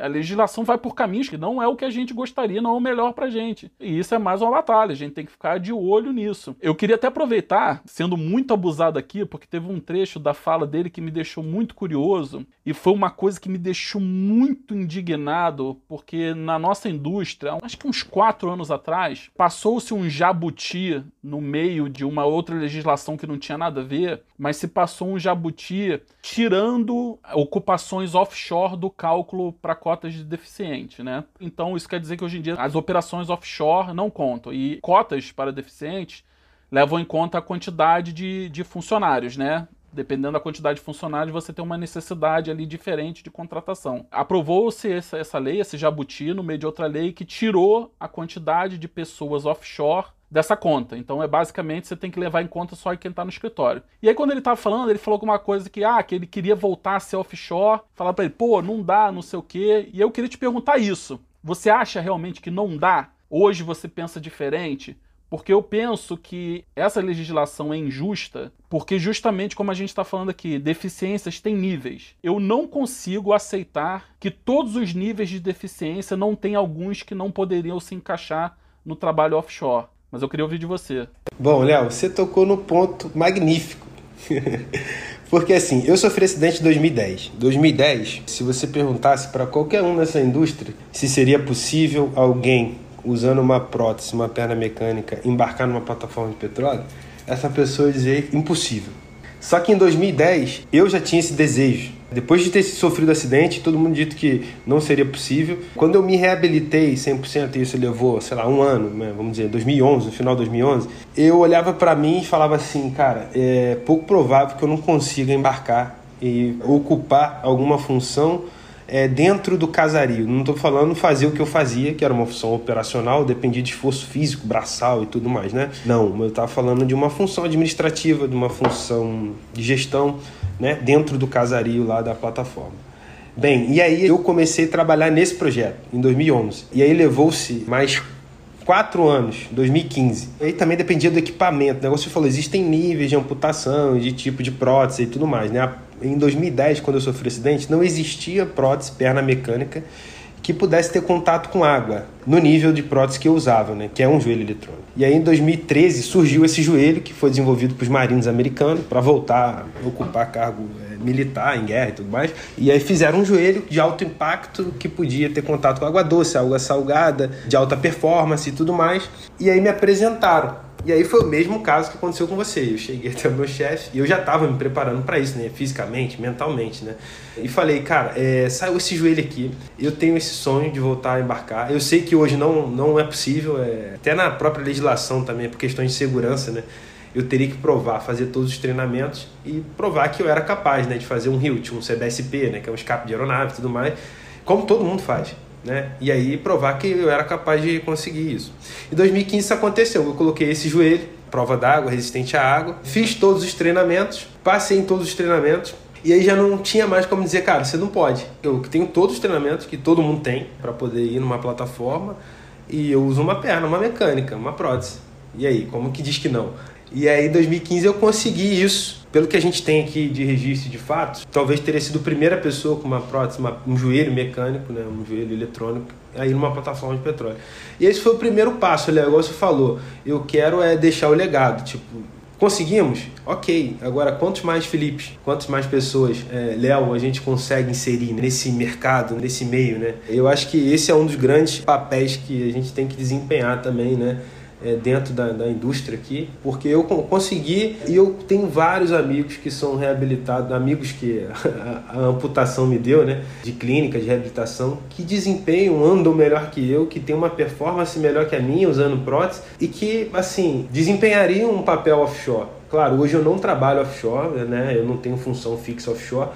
A legislação vai por caminhos que não é o que a gente gostaria, não é o melhor para a gente. E isso é mais uma batalha, a gente tem que ficar de olho nisso. Eu queria até aproveitar, sendo muito abusado aqui, porque teve um trecho da fala dele que me deixou muito curioso e foi uma coisa que me deixou muito indignado, porque na nossa indústria, acho que uns quatro anos atrás, passou-se um jabuti no meio de uma outra legislação que não tinha nada a ver, mas se passou um jabuti tirando ocupações offshore do cálculo para cotas de deficiente, né? Então isso quer dizer que hoje em dia as operações offshore não contam e cotas para deficientes levam em conta a quantidade de, de funcionários, né? Dependendo da quantidade de funcionários, você tem uma necessidade ali diferente de contratação. Aprovou-se essa, essa lei, esse jabuti, no meio de outra lei que tirou a quantidade de pessoas offshore dessa conta. Então é basicamente você tem que levar em conta só quem está no escritório. E aí quando ele estava falando, ele falou alguma coisa que ah, que ele queria voltar a ser offshore, falar para ele, pô, não dá, não sei o quê. E eu queria te perguntar isso. Você acha realmente que não dá? Hoje você pensa diferente? Porque eu penso que essa legislação é injusta, porque justamente como a gente está falando aqui, deficiências têm níveis. Eu não consigo aceitar que todos os níveis de deficiência não tem alguns que não poderiam se encaixar no trabalho offshore. Mas eu queria ouvir de você. Bom, Léo, você tocou no ponto magnífico. Porque assim, eu sofri acidente em 2010. 2010, se você perguntasse para qualquer um nessa indústria se seria possível alguém usando uma prótese, uma perna mecânica, embarcar numa plataforma de petróleo, essa pessoa ia dizer impossível. Só que em 2010 eu já tinha esse desejo depois de ter sofrido acidente, todo mundo dito que não seria possível. Quando eu me reabilitei 100%, e isso levou, sei lá, um ano, né, vamos dizer, 2011, no final de 2011, eu olhava para mim e falava assim, cara, é pouco provável que eu não consiga embarcar e ocupar alguma função é, dentro do casario. Não estou falando fazer o que eu fazia, que era uma função operacional, dependia de esforço físico, braçal e tudo mais, né? Não, eu estava falando de uma função administrativa, de uma função de gestão né, dentro do casario lá da plataforma. Bem, e aí eu comecei a trabalhar nesse projeto em 2011. E aí levou-se mais quatro anos, 2015. E aí também dependia do equipamento. O negócio falou, existem níveis de amputação, de tipo de prótese e tudo mais. Né? Em 2010, quando eu sofri acidente, não existia prótese perna mecânica que pudesse ter contato com água no nível de prótese que eu usava, né, que é um joelho eletrônico. E aí em 2013 surgiu esse joelho que foi desenvolvido para os marinhos americanos para voltar a ocupar cargo é, militar em guerra e tudo mais. E aí fizeram um joelho de alto impacto que podia ter contato com água doce, água salgada, de alta performance e tudo mais. E aí me apresentaram e aí foi o mesmo caso que aconteceu com você. Eu cheguei até o meu chefe e eu já estava me preparando para isso, né? Fisicamente, mentalmente, né? E falei, cara, é, saiu esse joelho aqui. Eu tenho esse sonho de voltar a embarcar. Eu sei que hoje não, não é possível, é, até na própria legislação também, por questões de segurança, né? Eu teria que provar, fazer todos os treinamentos e provar que eu era capaz, né? De fazer um HILT, um CBSP, né? Que é um escape de aeronave e tudo mais, como todo mundo faz né? E aí provar que eu era capaz de conseguir isso. Em 2015 isso aconteceu. Eu coloquei esse joelho, prova d'água, resistente à água, fiz todos os treinamentos, passei em todos os treinamentos. E aí já não tinha mais como dizer, cara, você não pode. Eu tenho todos os treinamentos que todo mundo tem para poder ir numa plataforma e eu uso uma perna, uma mecânica, uma prótese. E aí, como que diz que não? E aí, em 2015, eu consegui isso. Pelo que a gente tem aqui de registro de fatos, talvez teria sido a primeira pessoa com uma prótese, uma, um joelho mecânico, né, um joelho eletrônico, aí numa plataforma de petróleo. E esse foi o primeiro passo, igual você falou. Eu quero é deixar o legado, tipo, Conseguimos? Ok. Agora, quantos mais Filipes, quantas mais pessoas, é, Léo, a gente consegue inserir nesse mercado, nesse meio, né? Eu acho que esse é um dos grandes papéis que a gente tem que desempenhar também, né? É, dentro da, da, indústria aqui, porque eu consegui e eu tenho vários amigos que são reabilitados, amigos que a, a, amputação me deu, né, de clínica, de reabilitação, que desempenham, andam melhor que eu, que tem uma performance melhor que a minha usando prótese e que, assim, desempenhariam um papel offshore. Claro, hoje eu não trabalho offshore, né, eu não tenho função fixa offshore,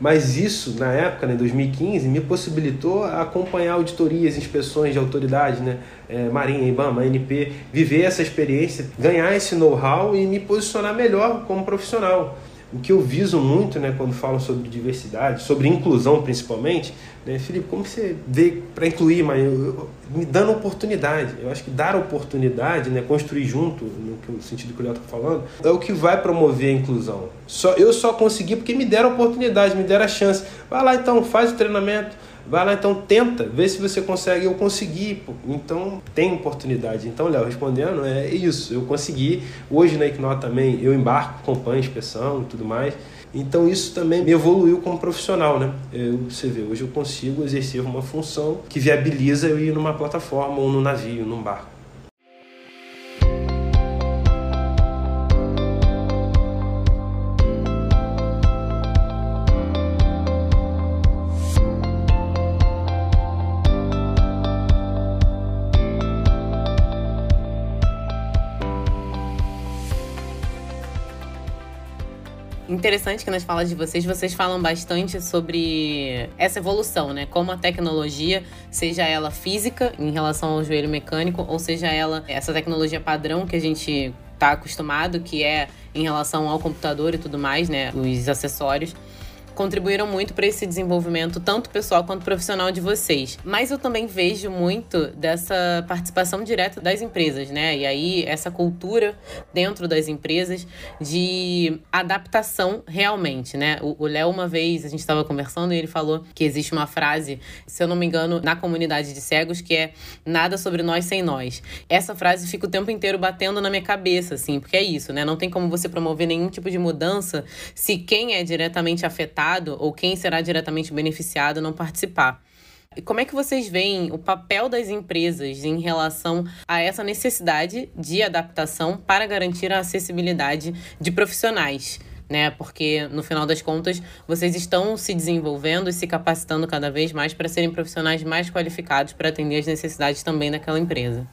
mas isso, na época, né, em 2015, me possibilitou acompanhar auditorias, inspeções de autoridades, né, é, Marinha, IBAMA, ANP, viver essa experiência, ganhar esse know-how e me posicionar melhor como profissional o que eu viso muito, né, quando falam sobre diversidade, sobre inclusão principalmente, né, Felipe, como você vê para incluir, mas eu, eu, me dando oportunidade. Eu acho que dar oportunidade, né, construir junto, no, sentido que o Léo está falando, é o que vai promover a inclusão. Só, eu só consegui porque me deram oportunidade, me deram a chance. Vai lá então, faz o treinamento, Vai lá então, tenta, vê se você consegue. Eu consegui, então tem oportunidade. Então, Léo, respondendo, é isso. Eu consegui. Hoje na Ignó também eu embarco, acompanho inspeção e tudo mais. Então isso também me evoluiu como profissional, né? Eu, você vê, hoje eu consigo exercer uma função que viabiliza eu ir numa plataforma ou num navio, num barco. Interessante que nas falas de vocês, vocês falam bastante sobre essa evolução, né? Como a tecnologia, seja ela física em relação ao joelho mecânico, ou seja ela essa tecnologia padrão que a gente está acostumado, que é em relação ao computador e tudo mais, né? Os acessórios contribuíram muito para esse desenvolvimento, tanto pessoal quanto profissional de vocês. Mas eu também vejo muito dessa participação direta das empresas, né? E aí, essa cultura dentro das empresas de adaptação realmente, né? O Léo, uma vez, a gente estava conversando e ele falou que existe uma frase, se eu não me engano, na comunidade de cegos, que é nada sobre nós sem nós. Essa frase fica o tempo inteiro batendo na minha cabeça, assim, porque é isso, né? Não tem como você promover nenhum tipo de mudança se quem é diretamente afetado beneficiado ou quem será diretamente beneficiado não participar. E como é que vocês veem o papel das empresas em relação a essa necessidade de adaptação para garantir a acessibilidade de profissionais? Né? Porque no final das contas, vocês estão se desenvolvendo e se capacitando cada vez mais para serem profissionais mais qualificados para atender as necessidades também daquela empresa.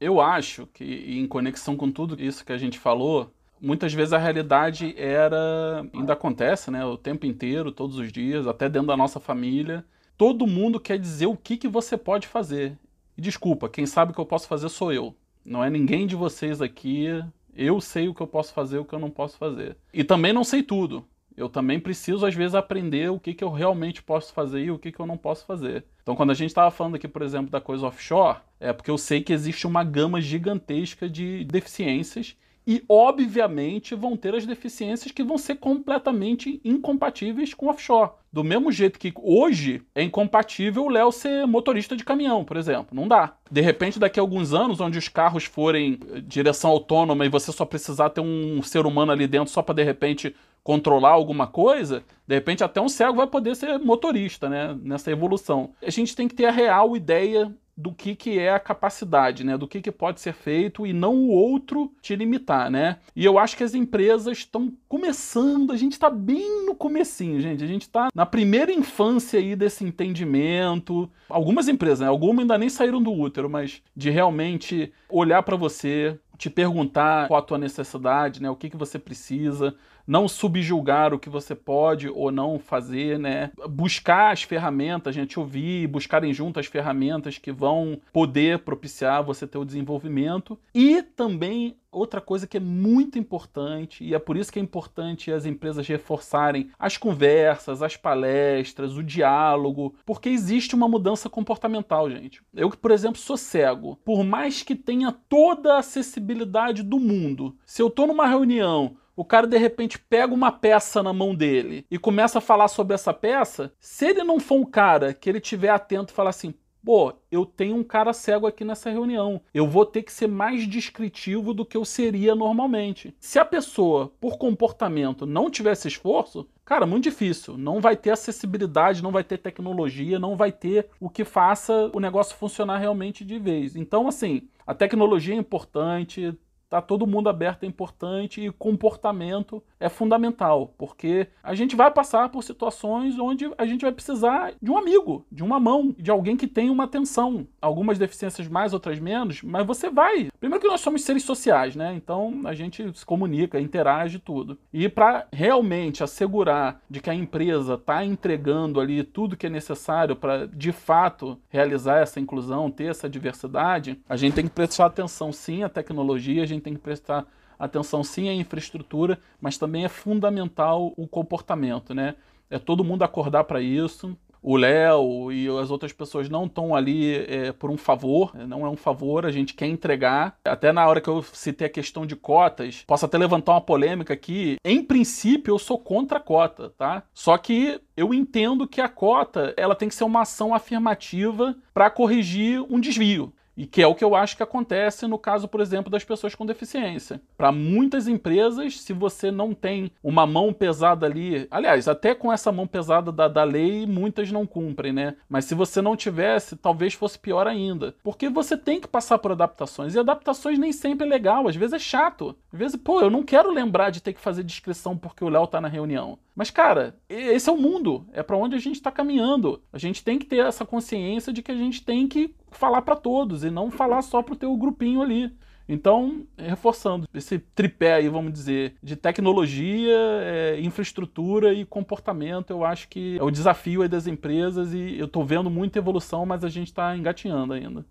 Eu acho que, em conexão com tudo isso que a gente falou, muitas vezes a realidade era, ainda acontece, né, o tempo inteiro, todos os dias, até dentro da nossa família. Todo mundo quer dizer o que, que você pode fazer. E desculpa, quem sabe o que eu posso fazer sou eu. Não é ninguém de vocês aqui. Eu sei o que eu posso fazer o que eu não posso fazer. E também não sei tudo. Eu também preciso, às vezes, aprender o que, que eu realmente posso fazer e o que, que eu não posso fazer. Então, quando a gente estava falando aqui, por exemplo, da coisa offshore, é porque eu sei que existe uma gama gigantesca de deficiências e, obviamente, vão ter as deficiências que vão ser completamente incompatíveis com offshore. Do mesmo jeito que hoje é incompatível o Léo ser motorista de caminhão, por exemplo. Não dá. De repente, daqui a alguns anos, onde os carros forem eh, direção autônoma e você só precisar ter um ser humano ali dentro só para, de repente, controlar alguma coisa, de repente até um cego vai poder ser motorista, né? Nessa evolução. A gente tem que ter a real ideia do que, que é a capacidade, né? Do que, que pode ser feito e não o outro te limitar, né? E eu acho que as empresas estão começando, a gente está bem no comecinho, gente. A gente está na primeira infância aí desse entendimento. Algumas empresas, né? Algumas ainda nem saíram do útero, mas de realmente olhar para você, te perguntar qual a tua necessidade, né? O que, que você precisa, não subjulgar o que você pode ou não fazer, né? Buscar as ferramentas, gente, ouvir, buscarem junto as ferramentas que vão poder propiciar você ter o desenvolvimento. E também outra coisa que é muito importante, e é por isso que é importante as empresas reforçarem as conversas, as palestras, o diálogo, porque existe uma mudança comportamental, gente. Eu por exemplo, sou cego, por mais que tenha toda a acessibilidade do mundo, se eu tô numa reunião o cara de repente pega uma peça na mão dele e começa a falar sobre essa peça, se ele não for um cara que ele tiver atento e falar assim, pô, eu tenho um cara cego aqui nessa reunião, eu vou ter que ser mais descritivo do que eu seria normalmente. Se a pessoa, por comportamento, não tivesse esforço, cara, muito difícil. Não vai ter acessibilidade, não vai ter tecnologia, não vai ter o que faça o negócio funcionar realmente de vez. Então, assim, a tecnologia é importante, tá todo mundo aberto é importante e comportamento é fundamental, porque a gente vai passar por situações onde a gente vai precisar de um amigo, de uma mão, de alguém que tenha uma atenção. Algumas deficiências mais, outras menos, mas você vai. Primeiro que nós somos seres sociais, né? Então a gente se comunica, interage tudo. E para realmente assegurar de que a empresa está entregando ali tudo que é necessário para de fato realizar essa inclusão, ter essa diversidade, a gente tem que prestar atenção sim à tecnologia, a gente tem que prestar atenção sim à infraestrutura, mas também é fundamental o comportamento, né? É todo mundo acordar para isso. o Léo e as outras pessoas não estão ali é, por um favor, não é um favor, a gente quer entregar. Até na hora que eu citei a questão de cotas, posso até levantar uma polêmica aqui. Em princípio, eu sou contra a cota, tá? Só que eu entendo que a cota ela tem que ser uma ação afirmativa para corrigir um desvio. E que é o que eu acho que acontece no caso, por exemplo, das pessoas com deficiência. Para muitas empresas, se você não tem uma mão pesada ali, aliás, até com essa mão pesada da, da lei, muitas não cumprem, né? Mas se você não tivesse, talvez fosse pior ainda. Porque você tem que passar por adaptações. E adaptações nem sempre é legal, às vezes é chato. Às vezes, pô, eu não quero lembrar de ter que fazer descrição porque o Léo tá na reunião. Mas, cara, esse é o mundo. É para onde a gente está caminhando. A gente tem que ter essa consciência de que a gente tem que falar para todos e não falar só pro teu grupinho ali. Então, reforçando esse tripé aí, vamos dizer, de tecnologia, é, infraestrutura e comportamento, eu acho que é o desafio das empresas e eu estou vendo muita evolução, mas a gente está engatinhando ainda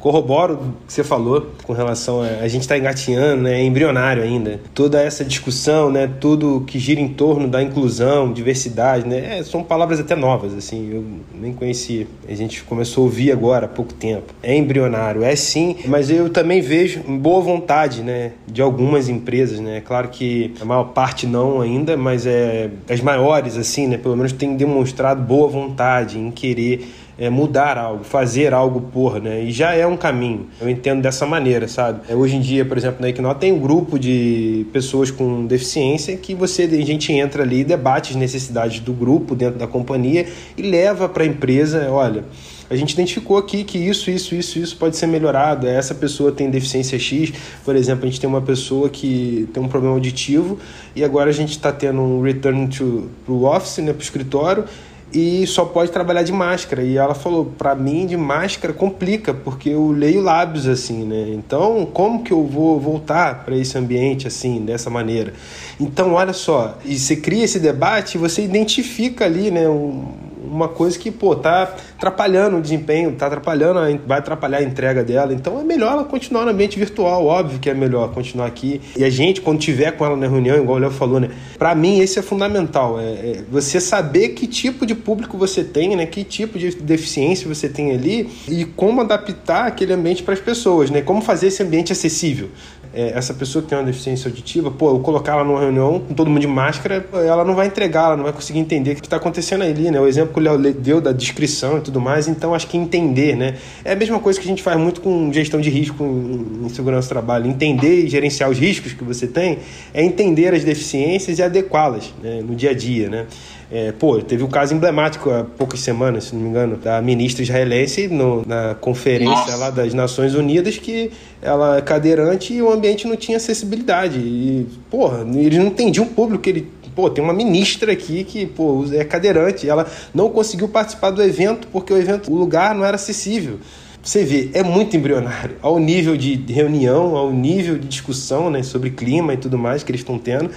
corroboro o que você falou com relação a a gente está engatinhando, né, é embrionário ainda. Toda essa discussão, né, tudo que gira em torno da inclusão, diversidade, né, é, são palavras até novas, assim, eu nem conhecia. A gente começou a ouvir agora há pouco tempo. É embrionário, é sim, mas eu também vejo boa vontade, né, de algumas empresas, né. Claro que a maior parte não ainda, mas é as maiores, assim, né, pelo menos têm demonstrado boa vontade em querer é, mudar algo, fazer algo por, né? E já é um caminho. Eu entendo dessa maneira, sabe? É, hoje em dia, por exemplo, na Equinó tem um grupo de pessoas com deficiência que você, a gente entra ali, debate as necessidades do grupo dentro da companhia e leva para a empresa, olha, a gente identificou aqui que isso, isso, isso, isso pode ser melhorado. Essa pessoa tem deficiência X, por exemplo, a gente tem uma pessoa que tem um problema auditivo e agora a gente está tendo um return to, pro office, né, pro escritório, e só pode trabalhar de máscara. E ela falou, para mim de máscara complica, porque eu leio lábios assim, né? Então, como que eu vou voltar para esse ambiente assim, dessa maneira? Então, olha só, e você cria esse debate, você identifica ali, né, um, uma coisa que, pô, tá atrapalhando o desempenho, tá atrapalhando, vai atrapalhar a entrega dela. Então é melhor ela continuar no ambiente virtual, óbvio que é melhor continuar aqui. E a gente, quando tiver com ela na reunião, igual o Léo falou, né? Pra mim, esse é fundamental. É, é você saber que tipo de público você tem, né? Que tipo de deficiência você tem ali e como adaptar aquele ambiente para as pessoas, né? Como fazer esse ambiente acessível é, essa pessoa que tem uma deficiência auditiva, pô, eu colocar ela numa reunião com todo mundo de máscara, ela não vai entregar, ela não vai conseguir entender o que está acontecendo ali, né? O exemplo que o Léo deu da descrição e tudo mais, então acho que entender, né? É a mesma coisa que a gente faz muito com gestão de risco em, em segurança do trabalho. Entender e gerenciar os riscos que você tem é entender as deficiências e adequá-las né? no dia a dia, né? É, pô, teve um caso emblemático há poucas semanas, se não me engano, da ministra israelense no, na conferência Nossa. lá das Nações Unidas que ela é cadeirante e o ambiente não tinha acessibilidade. E, porra, eles não entendiam o público que ele pô, tem uma ministra aqui que, pô, é cadeirante, ela não conseguiu participar do evento porque o evento, o lugar não era acessível. Você vê, é muito embrionário, ao nível de reunião, ao nível de discussão né, sobre clima e tudo mais que eles estão tendo,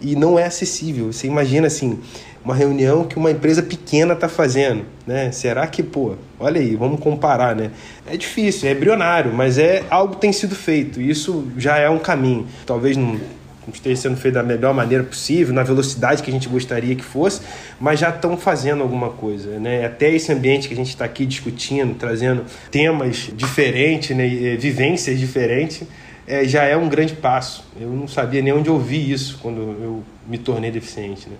e não é acessível. Você imagina assim, uma reunião que uma empresa pequena está fazendo, né? Será que, pô, olha aí, vamos comparar, né? É difícil, é embrionário, mas é algo tem sido feito. Isso já é um caminho. Talvez não esteja sendo feito da melhor maneira possível, na velocidade que a gente gostaria que fosse, mas já estão fazendo alguma coisa, né? Até esse ambiente que a gente está aqui discutindo, trazendo temas diferentes, né? vivências diferentes, é, já é um grande passo. Eu não sabia nem onde ouvir isso quando eu me tornei deficiente, né?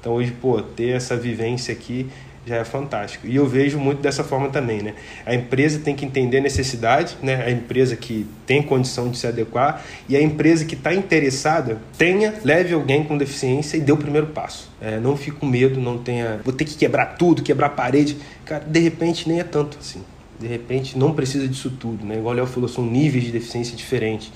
Então hoje, pô, ter essa vivência aqui já é fantástico. E eu vejo muito dessa forma também, né? A empresa tem que entender a necessidade, né? A empresa que tem condição de se adequar e a empresa que está interessada tenha, leve alguém com deficiência e dê o primeiro passo. É, não fique com medo, não tenha, vou ter que quebrar tudo, quebrar a parede. Cara, de repente nem é tanto assim. De repente não precisa disso tudo, né? Igual o Léo falou, são níveis de deficiência diferentes.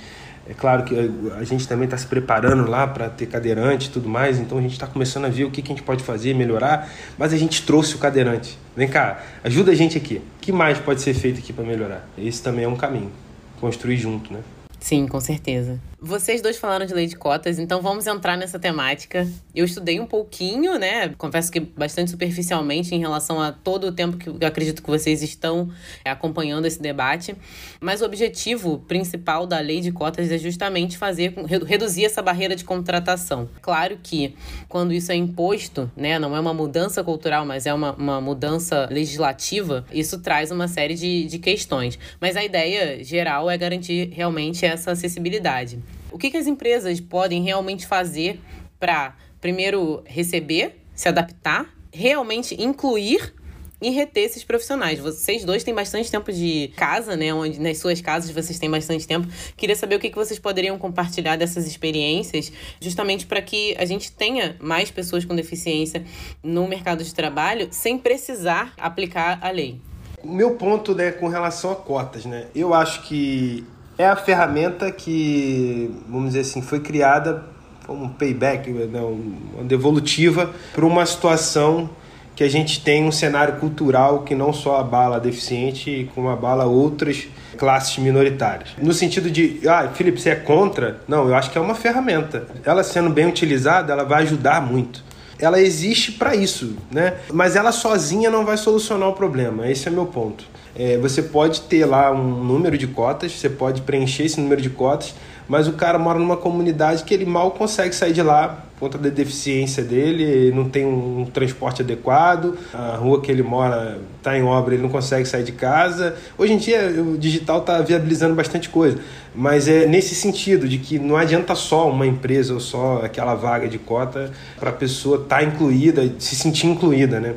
É claro que a gente também está se preparando lá para ter cadeirante e tudo mais, então a gente está começando a ver o que, que a gente pode fazer, melhorar, mas a gente trouxe o cadeirante. Vem cá, ajuda a gente aqui. O que mais pode ser feito aqui para melhorar? Esse também é um caminho, construir junto, né? Sim, com certeza. Vocês dois falaram de lei de cotas, então vamos entrar nessa temática. Eu estudei um pouquinho, né? Confesso que bastante superficialmente em relação a todo o tempo que eu acredito que vocês estão é, acompanhando esse debate. Mas o objetivo principal da lei de cotas é justamente fazer reduzir essa barreira de contratação. Claro que quando isso é imposto, né, não é uma mudança cultural, mas é uma, uma mudança legislativa, isso traz uma série de, de questões. Mas a ideia geral é garantir realmente essa acessibilidade. O que, que as empresas podem realmente fazer para, primeiro, receber, se adaptar, realmente incluir e reter esses profissionais. Vocês dois têm bastante tempo de casa, né? Onde nas suas casas vocês têm bastante tempo. Queria saber o que, vocês poderiam compartilhar dessas experiências, justamente para que a gente tenha mais pessoas com deficiência no mercado de trabalho sem precisar aplicar a lei. O meu ponto, né, com relação a cotas, né? Eu acho que é a ferramenta que, vamos dizer assim, foi criada como um payback, né, uma devolutiva para uma situação que a gente tem um cenário cultural que não só abala deficiente, como abala outras classes minoritárias. No sentido de, ah, Felipe, você é contra? Não, eu acho que é uma ferramenta. Ela sendo bem utilizada, ela vai ajudar muito. Ela existe para isso, né? Mas ela sozinha não vai solucionar o problema. Esse é meu ponto. É, você pode ter lá um número de cotas, você pode preencher esse número de cotas, mas o cara mora numa comunidade que ele mal consegue sair de lá conta da deficiência dele, não tem um transporte adequado, a rua que ele mora está em obra, ele não consegue sair de casa. Hoje em dia o digital está viabilizando bastante coisa, mas é nesse sentido de que não adianta só uma empresa ou só aquela vaga de cota para a pessoa estar tá incluída, se sentir incluída, né?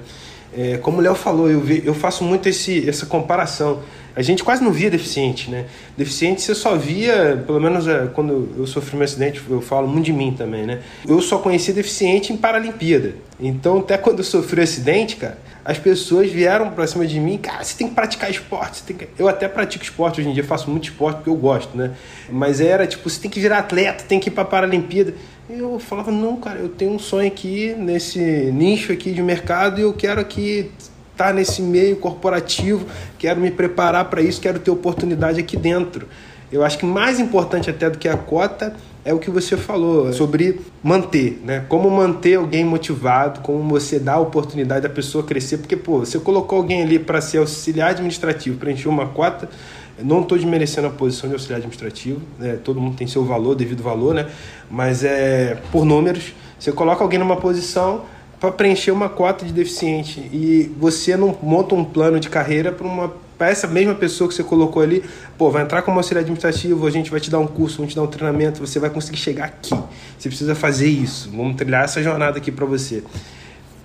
É, como o Léo falou, eu, vi, eu faço muito esse, essa comparação. A gente quase não via deficiente, né? Deficiente você só via, pelo menos é, quando eu sofri um acidente, eu falo muito de mim também, né? Eu só conheci deficiente em Paralimpíada. Então, até quando eu sofri um acidente, cara, as pessoas vieram pra cima de mim, cara, você tem que praticar esporte. Que... Eu até pratico esporte hoje em dia, faço muito esporte porque eu gosto, né? Mas era tipo, você tem que virar atleta, tem que ir pra Paralimpíada. Eu falava, não, cara, eu tenho um sonho aqui nesse nicho aqui de mercado e eu quero aqui estar tá nesse meio corporativo, quero me preparar para isso, quero ter oportunidade aqui dentro. Eu acho que mais importante até do que a cota é o que você falou sobre manter, né? Como manter alguém motivado, como você dá a oportunidade da pessoa crescer, porque pô, você colocou alguém ali para ser auxiliar administrativo, preencher uma cota, não estou desmerecendo a posição de auxiliar administrativo, né? todo mundo tem seu valor, devido valor, né? mas é por números. Você coloca alguém numa posição para preencher uma cota de deficiente e você não monta um plano de carreira para uma para essa mesma pessoa que você colocou ali, pô, vai entrar como auxiliar administrativo, a gente vai te dar um curso, vamos te dar um treinamento, você vai conseguir chegar aqui. Você precisa fazer isso, vamos trilhar essa jornada aqui para você.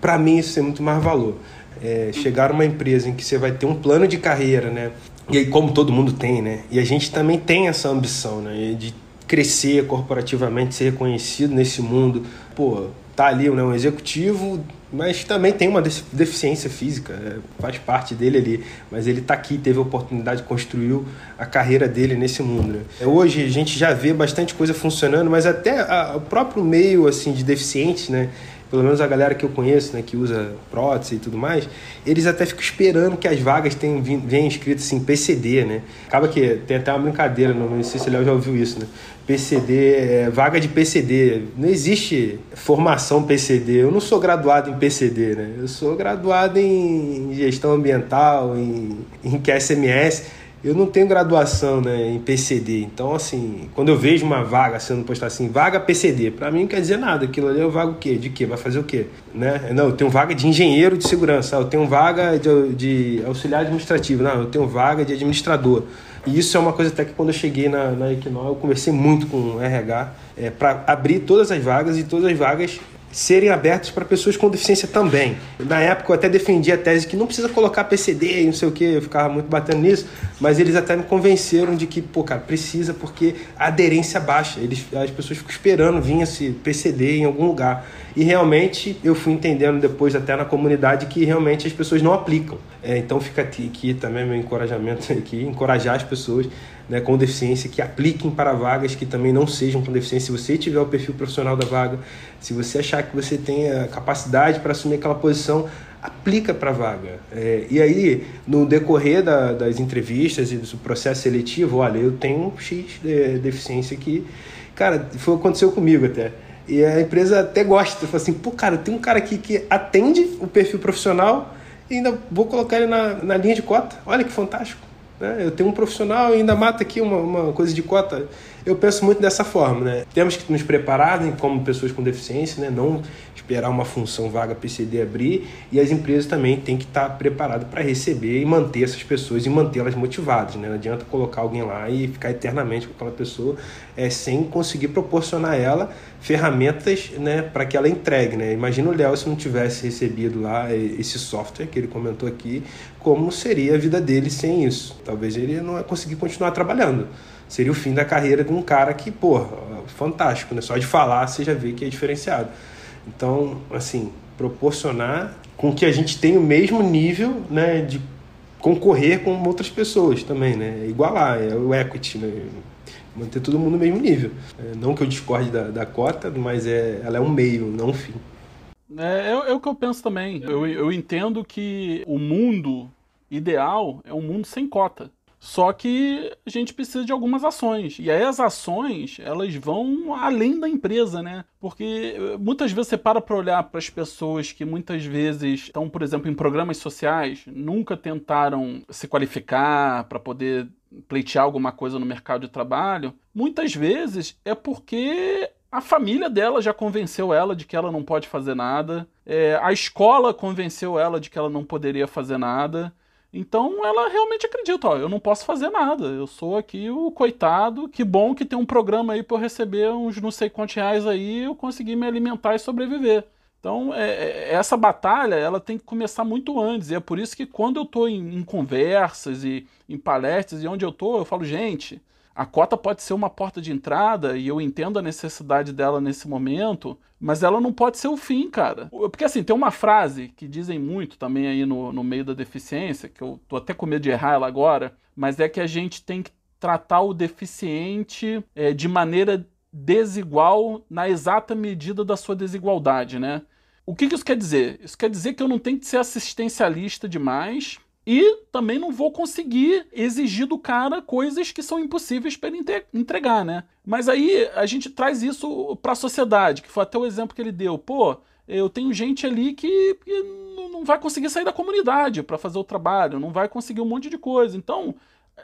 Para mim isso tem muito mais valor. É, chegar uma empresa em que você vai ter um plano de carreira, né? E aí, como todo mundo tem, né? E a gente também tem essa ambição, né? De crescer corporativamente, ser reconhecido nesse mundo. Pô, tá ali né, um executivo, mas também tem uma deficiência física, é, faz parte dele ali. Mas ele tá aqui, teve a oportunidade, construiu a carreira dele nesse mundo. Né? Hoje a gente já vê bastante coisa funcionando, mas até a, o próprio meio assim de deficientes, né? Pelo menos a galera que eu conheço, né, que usa prótese e tudo mais, eles até ficam esperando que as vagas tenham, venham escritas assim, PCD, né? Acaba que tem até uma brincadeira, não sei se o Léo já ouviu isso, né? PCD, é, vaga de PCD. Não existe formação PCD. Eu não sou graduado em PCD, né? Eu sou graduado em gestão ambiental, em, em QSMS eu não tenho graduação né, em PCD, então assim, quando eu vejo uma vaga sendo postada assim, vaga PCD, para mim não quer dizer nada. Aquilo ali é vaga o quê? De quê? Vai fazer o quê? Né? Não, eu tenho vaga de engenheiro de segurança, eu tenho vaga de, de auxiliar administrativo, não, eu tenho vaga de administrador. E isso é uma coisa até que quando eu cheguei na, na Equinol, eu conversei muito com o RH é, para abrir todas as vagas e todas as vagas serem abertos para pessoas com deficiência também. Na época eu até defendi a tese que não precisa colocar PCD e não sei o que, eu ficava muito batendo nisso, mas eles até me convenceram de que, pô, cara, precisa porque a aderência baixa, eles, as pessoas ficam esperando vir esse PCD em algum lugar. E realmente eu fui entendendo depois até na comunidade que realmente as pessoas não aplicam. É, então fica aqui, também meu encorajamento aqui, encorajar as pessoas né, com deficiência que apliquem para vagas que também não sejam com deficiência. Se você tiver o perfil profissional da vaga, se você achar que você tem a capacidade para assumir aquela posição, aplica para a vaga. É, e aí, no decorrer da, das entrevistas e do processo seletivo, olha, eu tenho um X de deficiência aqui Cara, foi aconteceu comigo até. E a empresa até gosta. Fala assim, pô, cara, tem um cara aqui que atende o perfil profissional e ainda vou colocar ele na, na linha de cota. Olha que fantástico. Né? Eu tenho um profissional e ainda mata aqui uma, uma coisa de cota. Eu penso muito dessa forma, né? Temos que nos preparar né, como pessoas com deficiência, né? Não esperar uma função vaga PCD abrir e as empresas também têm que estar preparadas para receber e manter essas pessoas e mantê-las motivadas. Né? Não adianta colocar alguém lá e ficar eternamente com aquela pessoa é, sem conseguir proporcionar a ela ferramentas né, para que ela entregue. Né? Imagina o Léo se não tivesse recebido lá esse software que ele comentou aqui, como seria a vida dele sem isso. Talvez ele não ia conseguir continuar trabalhando seria o fim da carreira de um cara que, pô, fantástico, né? Só de falar você já vê que é diferenciado. Então, assim, proporcionar com que a gente tenha o mesmo nível né, de concorrer com outras pessoas também, né? Igualar, é o equity, né? Manter todo mundo no mesmo nível. É, não que eu discorde da, da cota, mas é, ela é um meio, não um fim. É, é, é o que eu penso também. Eu, eu entendo que o mundo ideal é um mundo sem cota. Só que a gente precisa de algumas ações. E aí as ações, elas vão além da empresa, né? Porque eh, muitas vezes você para para olhar para as pessoas que muitas vezes estão, por exemplo, em programas sociais, nunca tentaram se qualificar para poder pleitear alguma coisa no mercado de trabalho. Muitas vezes é porque a família dela já convenceu ela de que ela não pode fazer nada, é, a escola convenceu ela de que ela não poderia fazer nada. Então ela realmente acredita, ó, eu não posso fazer nada, eu sou aqui o coitado, que bom que tem um programa aí para eu receber uns não sei quantos reais aí, eu conseguir me alimentar e sobreviver. Então, é, é, essa batalha ela tem que começar muito antes. E é por isso que quando eu estou em, em, conversas e em palestras e onde eu estou, eu falo, gente, a cota pode ser uma porta de entrada e eu entendo a necessidade dela nesse momento, mas ela não pode ser o fim, cara. Porque assim, tem uma frase que dizem muito também aí no, no meio da deficiência, que eu tô até com medo de errar ela agora, mas é que a gente tem que tratar o deficiente é, de maneira desigual na exata medida da sua desigualdade, né? O que, que isso quer dizer? Isso quer dizer que eu não tenho que ser assistencialista demais, e também não vou conseguir exigir do cara coisas que são impossíveis para ele entregar, né? Mas aí a gente traz isso para a sociedade, que foi até o exemplo que ele deu. Pô, eu tenho gente ali que, que não vai conseguir sair da comunidade para fazer o trabalho, não vai conseguir um monte de coisa. Então,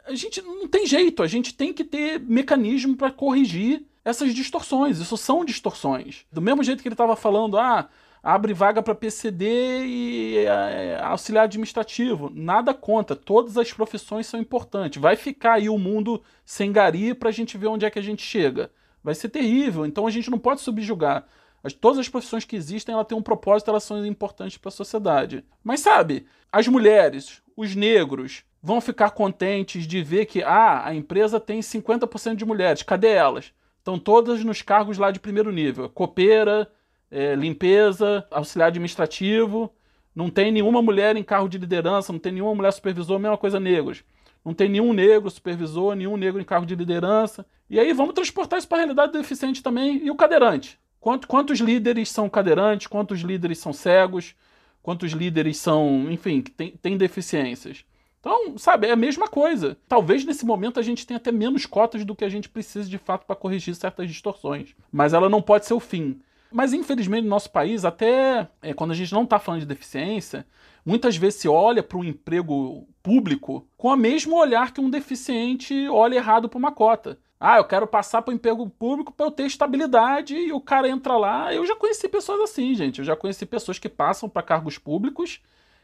a gente não tem jeito, a gente tem que ter mecanismo para corrigir essas distorções. Isso são distorções. Do mesmo jeito que ele estava falando, ah, abre vaga para PCD e é, auxiliar administrativo. Nada conta, todas as profissões são importantes. Vai ficar aí o mundo sem gari para a gente ver onde é que a gente chega. Vai ser terrível, então a gente não pode subjugar. As, todas as profissões que existem, ela tem um propósito, elas são importantes para a sociedade. Mas sabe, as mulheres, os negros, vão ficar contentes de ver que ah, a empresa tem 50% de mulheres. Cadê elas? Estão todas nos cargos lá de primeiro nível. Copeira, é, limpeza, auxiliar administrativo. Não tem nenhuma mulher em cargo de liderança, não tem nenhuma mulher supervisor, mesma coisa negros. Não tem nenhum negro supervisor, nenhum negro em cargo de liderança. E aí vamos transportar isso para a realidade do deficiente também. E o cadeirante? Quanto, quantos líderes são cadeirantes? Quantos líderes são cegos? Quantos líderes são, enfim, têm tem deficiências? Então, sabe, é a mesma coisa. Talvez nesse momento a gente tenha até menos cotas do que a gente precisa de fato para corrigir certas distorções. Mas ela não pode ser o fim. Mas infelizmente no nosso país, até é, quando a gente não está falando de deficiência, muitas vezes se olha para um emprego público com o mesmo olhar que um deficiente olha errado para uma cota. Ah, eu quero passar para o emprego público para eu ter estabilidade e o cara entra lá. Eu já conheci pessoas assim, gente. Eu já conheci pessoas que passam para cargos públicos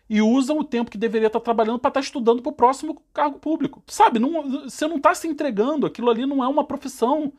e usam o tempo que deveria estar tá trabalhando para estar tá estudando para o próximo cargo público. Sabe, não, você não está se entregando, aquilo ali não é uma profissão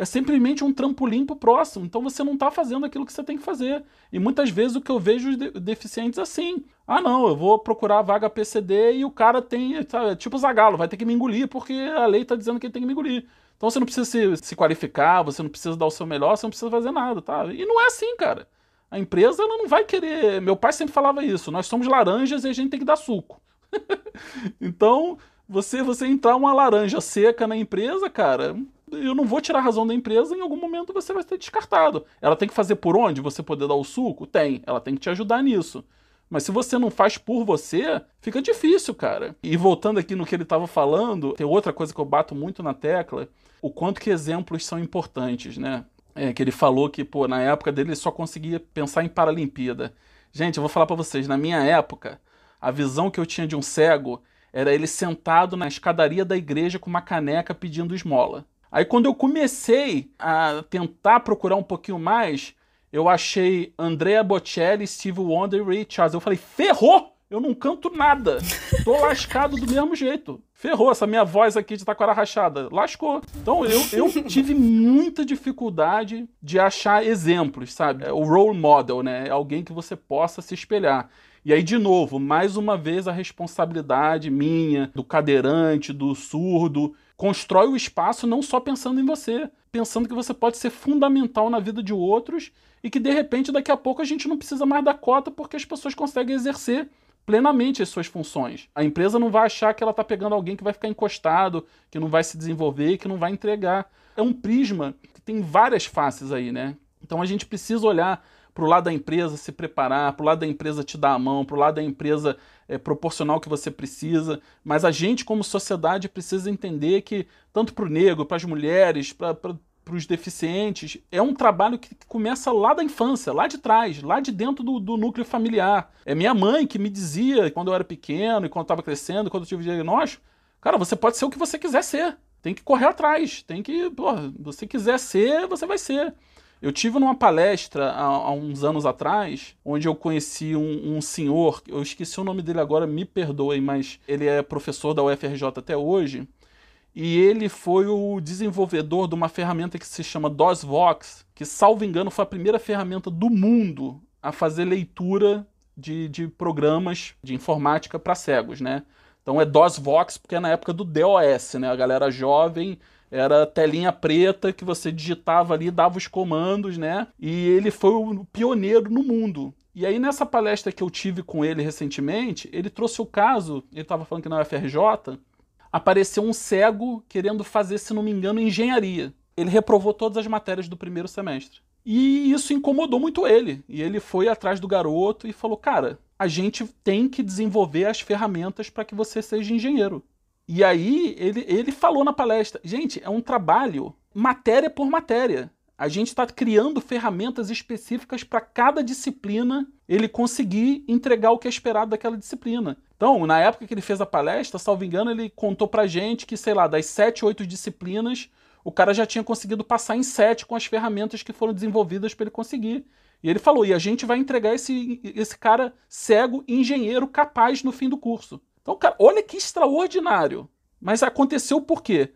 é simplesmente um trampolim pro próximo. Então você não está fazendo aquilo que você tem que fazer. E muitas vezes o que eu vejo os deficientes é assim. Ah, não, eu vou procurar a vaga PCD e o cara tem, sabe, tipo Zagalo, vai ter que me engolir porque a lei está dizendo que ele tem que me engolir. Então você não precisa se, se qualificar, você não precisa dar o seu melhor, você não precisa fazer nada, tá? E não é assim, cara. A empresa ela não vai querer. Meu pai sempre falava isso. Nós somos laranjas e a gente tem que dar suco. então, você você entrar uma laranja seca na empresa, cara, eu não vou tirar a razão da empresa, em algum momento você vai ser descartado. Ela tem que fazer por onde você poder dar o suco? Tem. Ela tem que te ajudar nisso. Mas se você não faz por você, fica difícil, cara. E voltando aqui no que ele estava falando, tem outra coisa que eu bato muito na tecla, o quanto que exemplos são importantes, né? É, que ele falou que, pô, na época dele ele só conseguia pensar em Paralimpíada. Gente, eu vou falar para vocês, na minha época, a visão que eu tinha de um cego era ele sentado na escadaria da igreja com uma caneca pedindo esmola. Aí quando eu comecei a tentar procurar um pouquinho mais, eu achei Andrea Bocelli, Steve Wonder e Ray Charles. Eu falei, ferrou! Eu não canto nada. Tô lascado do mesmo jeito. Ferrou essa minha voz aqui de taquara rachada. Lascou. Então eu, eu tive muita dificuldade de achar exemplos, sabe? O role model, né? É alguém que você possa se espelhar. E aí, de novo, mais uma vez a responsabilidade minha, do cadeirante, do surdo, constrói o espaço não só pensando em você, pensando que você pode ser fundamental na vida de outros e que de repente daqui a pouco a gente não precisa mais da cota porque as pessoas conseguem exercer plenamente as suas funções. A empresa não vai achar que ela está pegando alguém que vai ficar encostado, que não vai se desenvolver, que não vai entregar. É um prisma que tem várias faces aí, né? Então a gente precisa olhar para o lado da empresa se preparar, para o lado da empresa te dar a mão, para o lado da empresa é, proporcionar o que você precisa. Mas a gente, como sociedade, precisa entender que, tanto para o negro, para as mulheres, para os deficientes, é um trabalho que começa lá da infância, lá de trás, lá de dentro do, do núcleo familiar. É minha mãe que me dizia, quando eu era pequeno e quando estava crescendo, quando eu tive diagnóstico, cara, você pode ser o que você quiser ser. Tem que correr atrás, tem que, pô, você quiser ser, você vai ser. Eu tive numa palestra há, há, uns anos atrás, onde eu conheci um, um, senhor, eu esqueci o nome dele agora, me perdoem, mas ele é professor da UFRJ até hoje, e ele foi o desenvolvedor de uma ferramenta que se chama DOSVox, que, salvo engano, foi a primeira ferramenta do mundo a fazer leitura de, de programas de informática para cegos, né? Então é DOSVox porque é na época do DOS, né? A galera jovem era telinha preta que você digitava ali, dava os comandos, né? E ele foi o pioneiro no mundo. E aí, nessa palestra que eu tive com ele recentemente, ele trouxe o caso, ele estava falando que na UFRJ, apareceu um cego querendo fazer, se não me engano, engenharia. Ele reprovou todas as matérias do primeiro semestre. E isso incomodou muito ele. E ele foi atrás do garoto e falou: Cara, a gente tem que desenvolver as ferramentas para que você seja engenheiro. E aí ele, ele falou na palestra: gente, é um trabalho matéria por matéria. A gente está criando ferramentas específicas para cada disciplina ele conseguir entregar o que é esperado daquela disciplina. Então, na época que ele fez a palestra, salvo engano, ele contou pra gente que, sei lá, das sete, oito disciplinas, o cara já tinha conseguido passar em sete com as ferramentas que foram desenvolvidas para ele conseguir. E ele falou: e a gente vai entregar esse, esse cara cego, engenheiro, capaz no fim do curso. Então, cara, olha que extraordinário. Mas aconteceu por quê?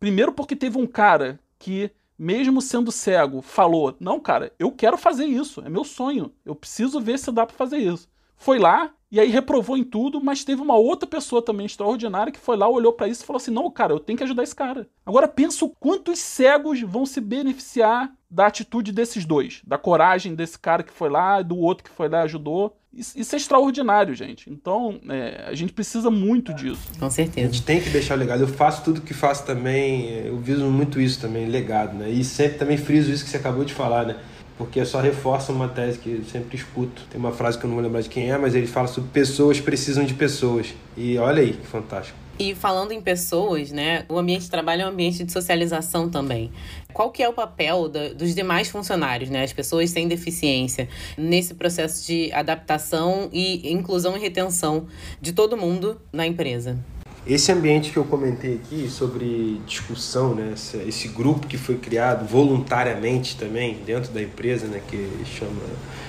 Primeiro porque teve um cara que, mesmo sendo cego, falou: "Não, cara, eu quero fazer isso, é meu sonho. Eu preciso ver se dá para fazer isso". Foi lá e aí reprovou em tudo, mas teve uma outra pessoa também extraordinária que foi lá, olhou para isso e falou assim: "Não, cara, eu tenho que ajudar esse cara". Agora pensa quantos cegos vão se beneficiar da atitude desses dois, da coragem desse cara que foi lá, do outro que foi lá e ajudou. Isso, é extraordinário, gente. Então, é, a gente precisa muito disso. Com certeza. A gente tem que deixar o legado. Eu faço tudo que faço também, eu viso muito isso também, legado, né? E sempre também friso isso que você acabou de falar, né? Porque só reforça uma tese que eu sempre escuto. Tem uma frase que eu não vou lembrar de quem é, mas ele fala sobre pessoas precisam de pessoas. E olha aí, que fantástico. E falando em pessoas, né, o ambiente de trabalho é um ambiente de socialização também. Qual que é o papel da, dos demais funcionários, né, as pessoas sem deficiência, nesse processo de adaptação e inclusão e retenção de todo mundo na empresa? Esse ambiente que eu comentei aqui sobre discussão, né, esse grupo que foi criado voluntariamente também dentro da empresa, né, que chama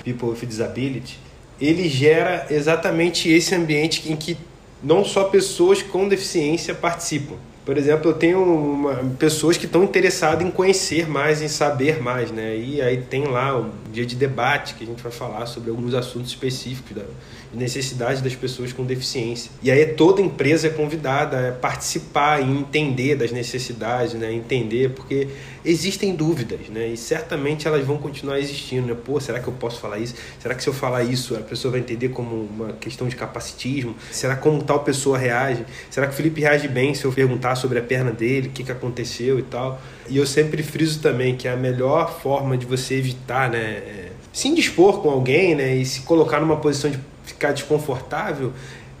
People with Disability, ele gera exatamente esse ambiente em que não só pessoas com deficiência participam. Por exemplo, eu tenho uma, pessoas que estão interessadas em conhecer mais, em saber mais, né? E aí tem lá um dia de debate que a gente vai falar sobre alguns assuntos específicos da, necessidades das pessoas com deficiência. E aí toda empresa é convidada a participar e entender das necessidades, né? Entender, porque existem dúvidas, né? E certamente elas vão continuar existindo, né? Pô, será que eu posso falar isso? Será que se eu falar isso a pessoa vai entender como uma questão de capacitismo? Será como tal pessoa reage? Será que o Felipe reage bem se eu perguntar sobre a perna dele, o que, que aconteceu e tal? E eu sempre friso também que a melhor forma de você evitar, né? É se indispor com alguém, né, e se colocar numa posição de ficar desconfortável,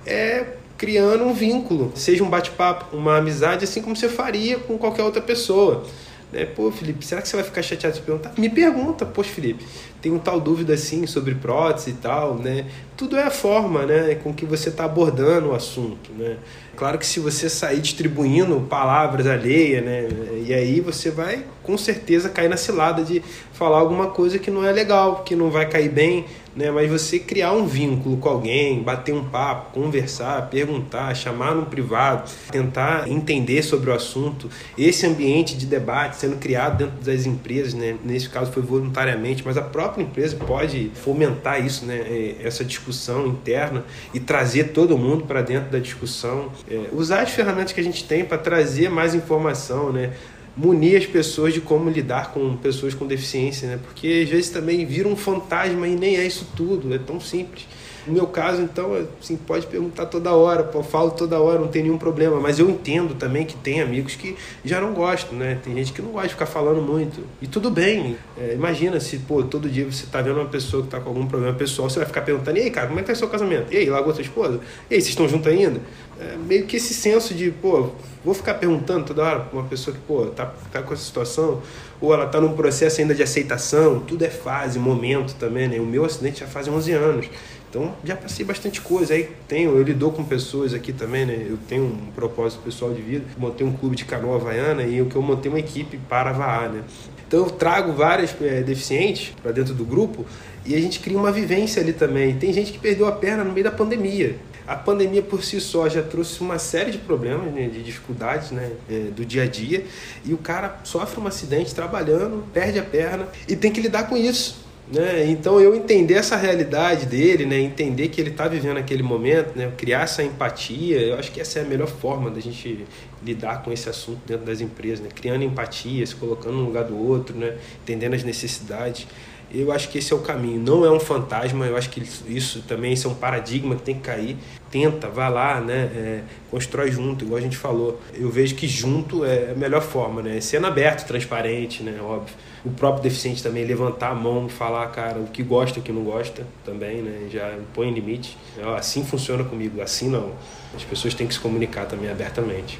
é criando um vínculo, seja um bate-papo, uma amizade, assim como você faria com qualquer outra pessoa. Né? Pô, Felipe, será que você vai ficar chateado de perguntar? Me pergunta, poxa, Felipe, tem um tal dúvida assim sobre prótese e tal, né? Tudo é a forma, né, com que você está abordando o assunto, né? Claro que se você sair distribuindo palavras alheias, né, e aí você vai com certeza cair na cilada de falar alguma coisa que não é legal, que não vai cair bem, né? Mas você criar um vínculo com alguém, bater um papo, conversar, perguntar, chamar no privado, tentar entender sobre o assunto, esse ambiente de debate sendo criado dentro das empresas, né? Nesse caso foi voluntariamente, mas a própria empresa pode fomentar isso, né? É, essa discussão interna e trazer todo mundo para dentro da discussão, é, usar as ferramentas que a gente tem para trazer mais informação, né? Munir as pessoas de como lidar com pessoas com deficiência, né? Porque às vezes também vira um fantasma e nem é isso tudo, é tão simples. No meu caso, então, assim, pode perguntar toda hora, pô, falo toda hora, não tem nenhum problema. Mas eu entendo também que tem amigos que já não gostam, né? Tem gente que não gosta de ficar falando muito. E tudo bem. É, imagina se, pô, todo dia você tá vendo uma pessoa que tá com algum problema pessoal, você vai ficar perguntando, e aí, cara, como é que tá seu casamento? E aí, largou sua esposa? E aí, vocês estão juntos ainda? É, meio que esse senso de, pô, vou ficar perguntando toda hora pra uma pessoa que, pô, tá, tá com essa situação, ou ela tá num processo ainda de aceitação, tudo é fase, momento também, né? O meu acidente já faz 11 anos. Então já passei bastante coisa. Aí tenho, eu lido com pessoas aqui também, né? Eu tenho um propósito pessoal de vida. Montei um clube de canoa havaiana e o que eu montei uma equipe para vaar, né? Então eu trago várias é, deficientes para dentro do grupo e a gente cria uma vivência ali também. Tem gente que perdeu a perna no meio da pandemia. A pandemia por si só já trouxe uma série de problemas, né, de dificuldades né, é, do dia a dia, e o cara sofre um acidente trabalhando, perde a perna e tem que lidar com isso. Né? Então eu entender essa realidade dele, né? entender que ele está vivendo aquele momento, né? criar essa empatia, eu acho que essa é a melhor forma da gente lidar com esse assunto dentro das empresas, né? criando empatia, se colocando no lugar do outro, né? entendendo as necessidades. Eu acho que esse é o caminho. Não é um fantasma, eu acho que isso também isso é um paradigma que tem que cair. Tenta, vá lá, né? É, constrói junto, igual a gente falou. Eu vejo que junto é a melhor forma? Sendo aberto, transparente? Óbvio. O próprio deficiente também levantar a mão, falar, cara, o que gosta, o que não gosta também, né? Já põe limite. Assim funciona comigo, assim não. As pessoas têm que se comunicar também abertamente.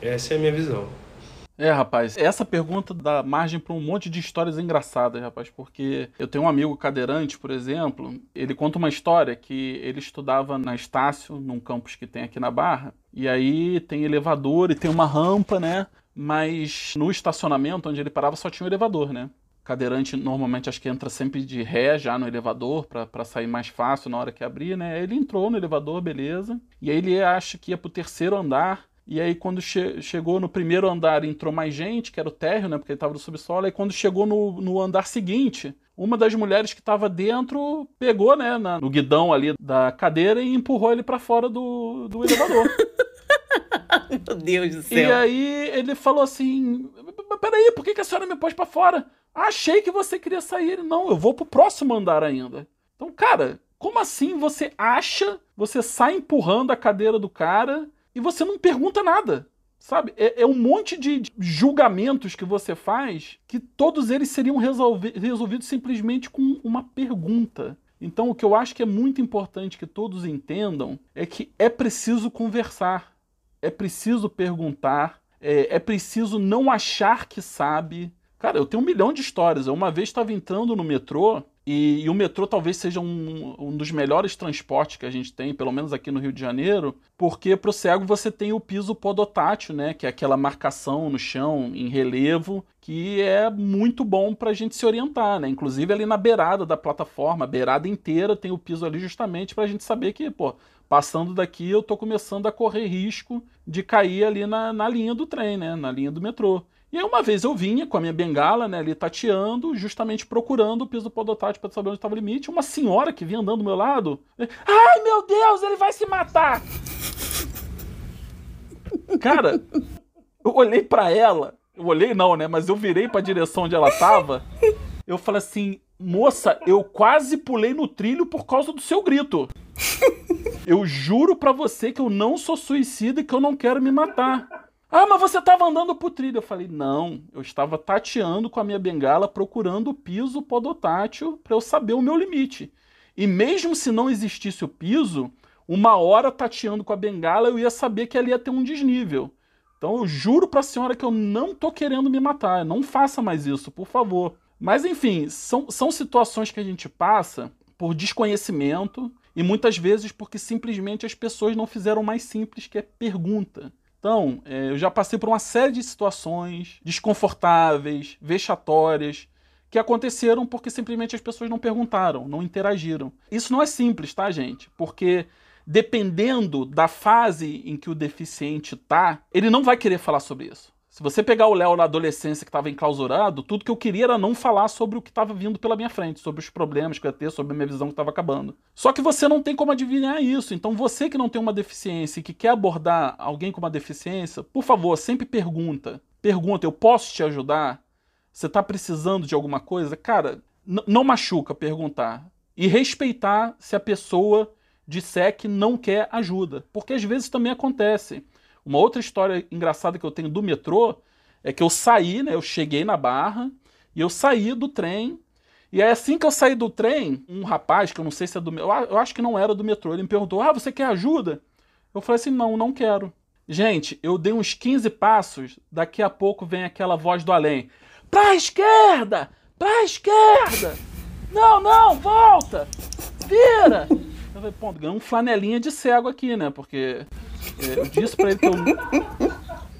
Essa é a minha visão. É, rapaz, essa pergunta dá margem para um monte de histórias engraçadas, rapaz, porque eu tenho um amigo cadeirante, por exemplo, ele conta uma história que ele estudava na Estácio, num campus que tem aqui na Barra, e aí tem elevador e tem uma rampa, né? Mas no estacionamento onde ele parava só tinha um elevador, né? cadeirante normalmente acho que entra sempre de ré já no elevador para sair mais fácil na hora que abrir, né? Ele entrou no elevador, beleza. E aí ele acha que ia pro terceiro andar e aí, quando che chegou no primeiro andar, entrou mais gente, que era o térreo, né? Porque ele estava no subsolo. E quando chegou no, no andar seguinte, uma das mulheres que estava dentro pegou, né, na, no guidão ali da cadeira e empurrou ele para fora do, do elevador. Meu Deus do céu. E aí ele falou assim: Peraí, por que, que a senhora me pôs para fora? Achei que você queria sair. Ele, não, eu vou pro próximo andar ainda. Então, cara, como assim você acha, você sai empurrando a cadeira do cara e você não pergunta nada. Sabe? É, é, um monte de julgamentos que você faz que todos eles seriam resolvi resolvidos simplesmente com uma pergunta. Então, o que eu acho que é muito importante que todos entendam é que é preciso conversar, é preciso perguntar, é, é preciso não achar que sabe. Cara, eu tenho um milhão de histórias. Eu uma vez estava entrando no metrô e, e, o metrô talvez seja um, um, dos melhores transportes que a gente tem, pelo menos aqui no Rio de Janeiro, porque para o cego você tem o piso podotátil, né, que é aquela marcação no chão em relevo, que é muito bom para a gente se orientar, né? Inclusive ali na beirada da plataforma, a beirada inteira tem o piso ali justamente para a gente saber que, pô, passando daqui eu estou começando a correr risco de cair ali na, na linha do trem, né, na linha do metrô. E aí uma vez eu vinha com a minha bengala, né, ali tateando, justamente procurando o piso podotátil para saber onde estava o limite. Uma senhora que vinha andando do meu lado, ai meu Deus, ele vai se matar! Cara, eu olhei para ela, eu olhei não, né, mas eu virei para a direção onde ela tava. Eu falei assim, moça, eu quase pulei no trilho por causa do seu grito. Eu juro para você que eu não sou suicida e que eu não quero me matar. Ah, mas você estava andando por trilho. Eu falei, não, eu estava tateando com a minha bengala, procurando o piso podotátil para eu saber o meu limite. E mesmo se não existisse o piso, uma hora tateando com a bengala, eu ia saber que ali ia ter um desnível. Então eu juro para a senhora que eu não tô querendo me matar. Não faça mais isso, por favor. Mas enfim, são, são situações que a gente passa por desconhecimento e muitas vezes porque simplesmente as pessoas não fizeram mais simples que é pergunta. Então, é, eu já passei por uma série de situações desconfortáveis, vexatórias, que aconteceram porque simplesmente as pessoas não perguntaram, não interagiram. Isso não é simples, tá, gente? Porque dependendo da fase em que o deficiente tá, ele não vai querer falar sobre isso. Se você pegar o Léo na adolescência que estava enclausurado, tudo que eu queria era não falar sobre o que estava vindo pela minha frente, sobre os problemas que eu ia ter, sobre a minha visão que estava acabando. Só que você não tem como adivinhar isso. Então você que não tem uma deficiência e que quer abordar alguém com uma deficiência, por favor, sempre pergunta. Pergunta, eu posso te ajudar? Você está precisando de alguma coisa? Cara, não machuca perguntar. E respeitar se a pessoa disser que não quer ajuda. Porque às vezes também acontece. Uma outra história engraçada que eu tenho do metrô é que eu saí, né? Eu cheguei na Barra e eu saí do trem. E aí, assim que eu saí do trem, um rapaz, que eu não sei se é do. Eu acho que não era do metrô, ele me perguntou: Ah, você quer ajuda? Eu falei assim: Não, não quero. Gente, eu dei uns 15 passos, daqui a pouco vem aquela voz do além: Pra esquerda! Pra esquerda! Não, não, volta! Vira! Eu falei: Pô, ganhei um flanelinha de cego aqui, né? Porque eu disse pra ele que eu.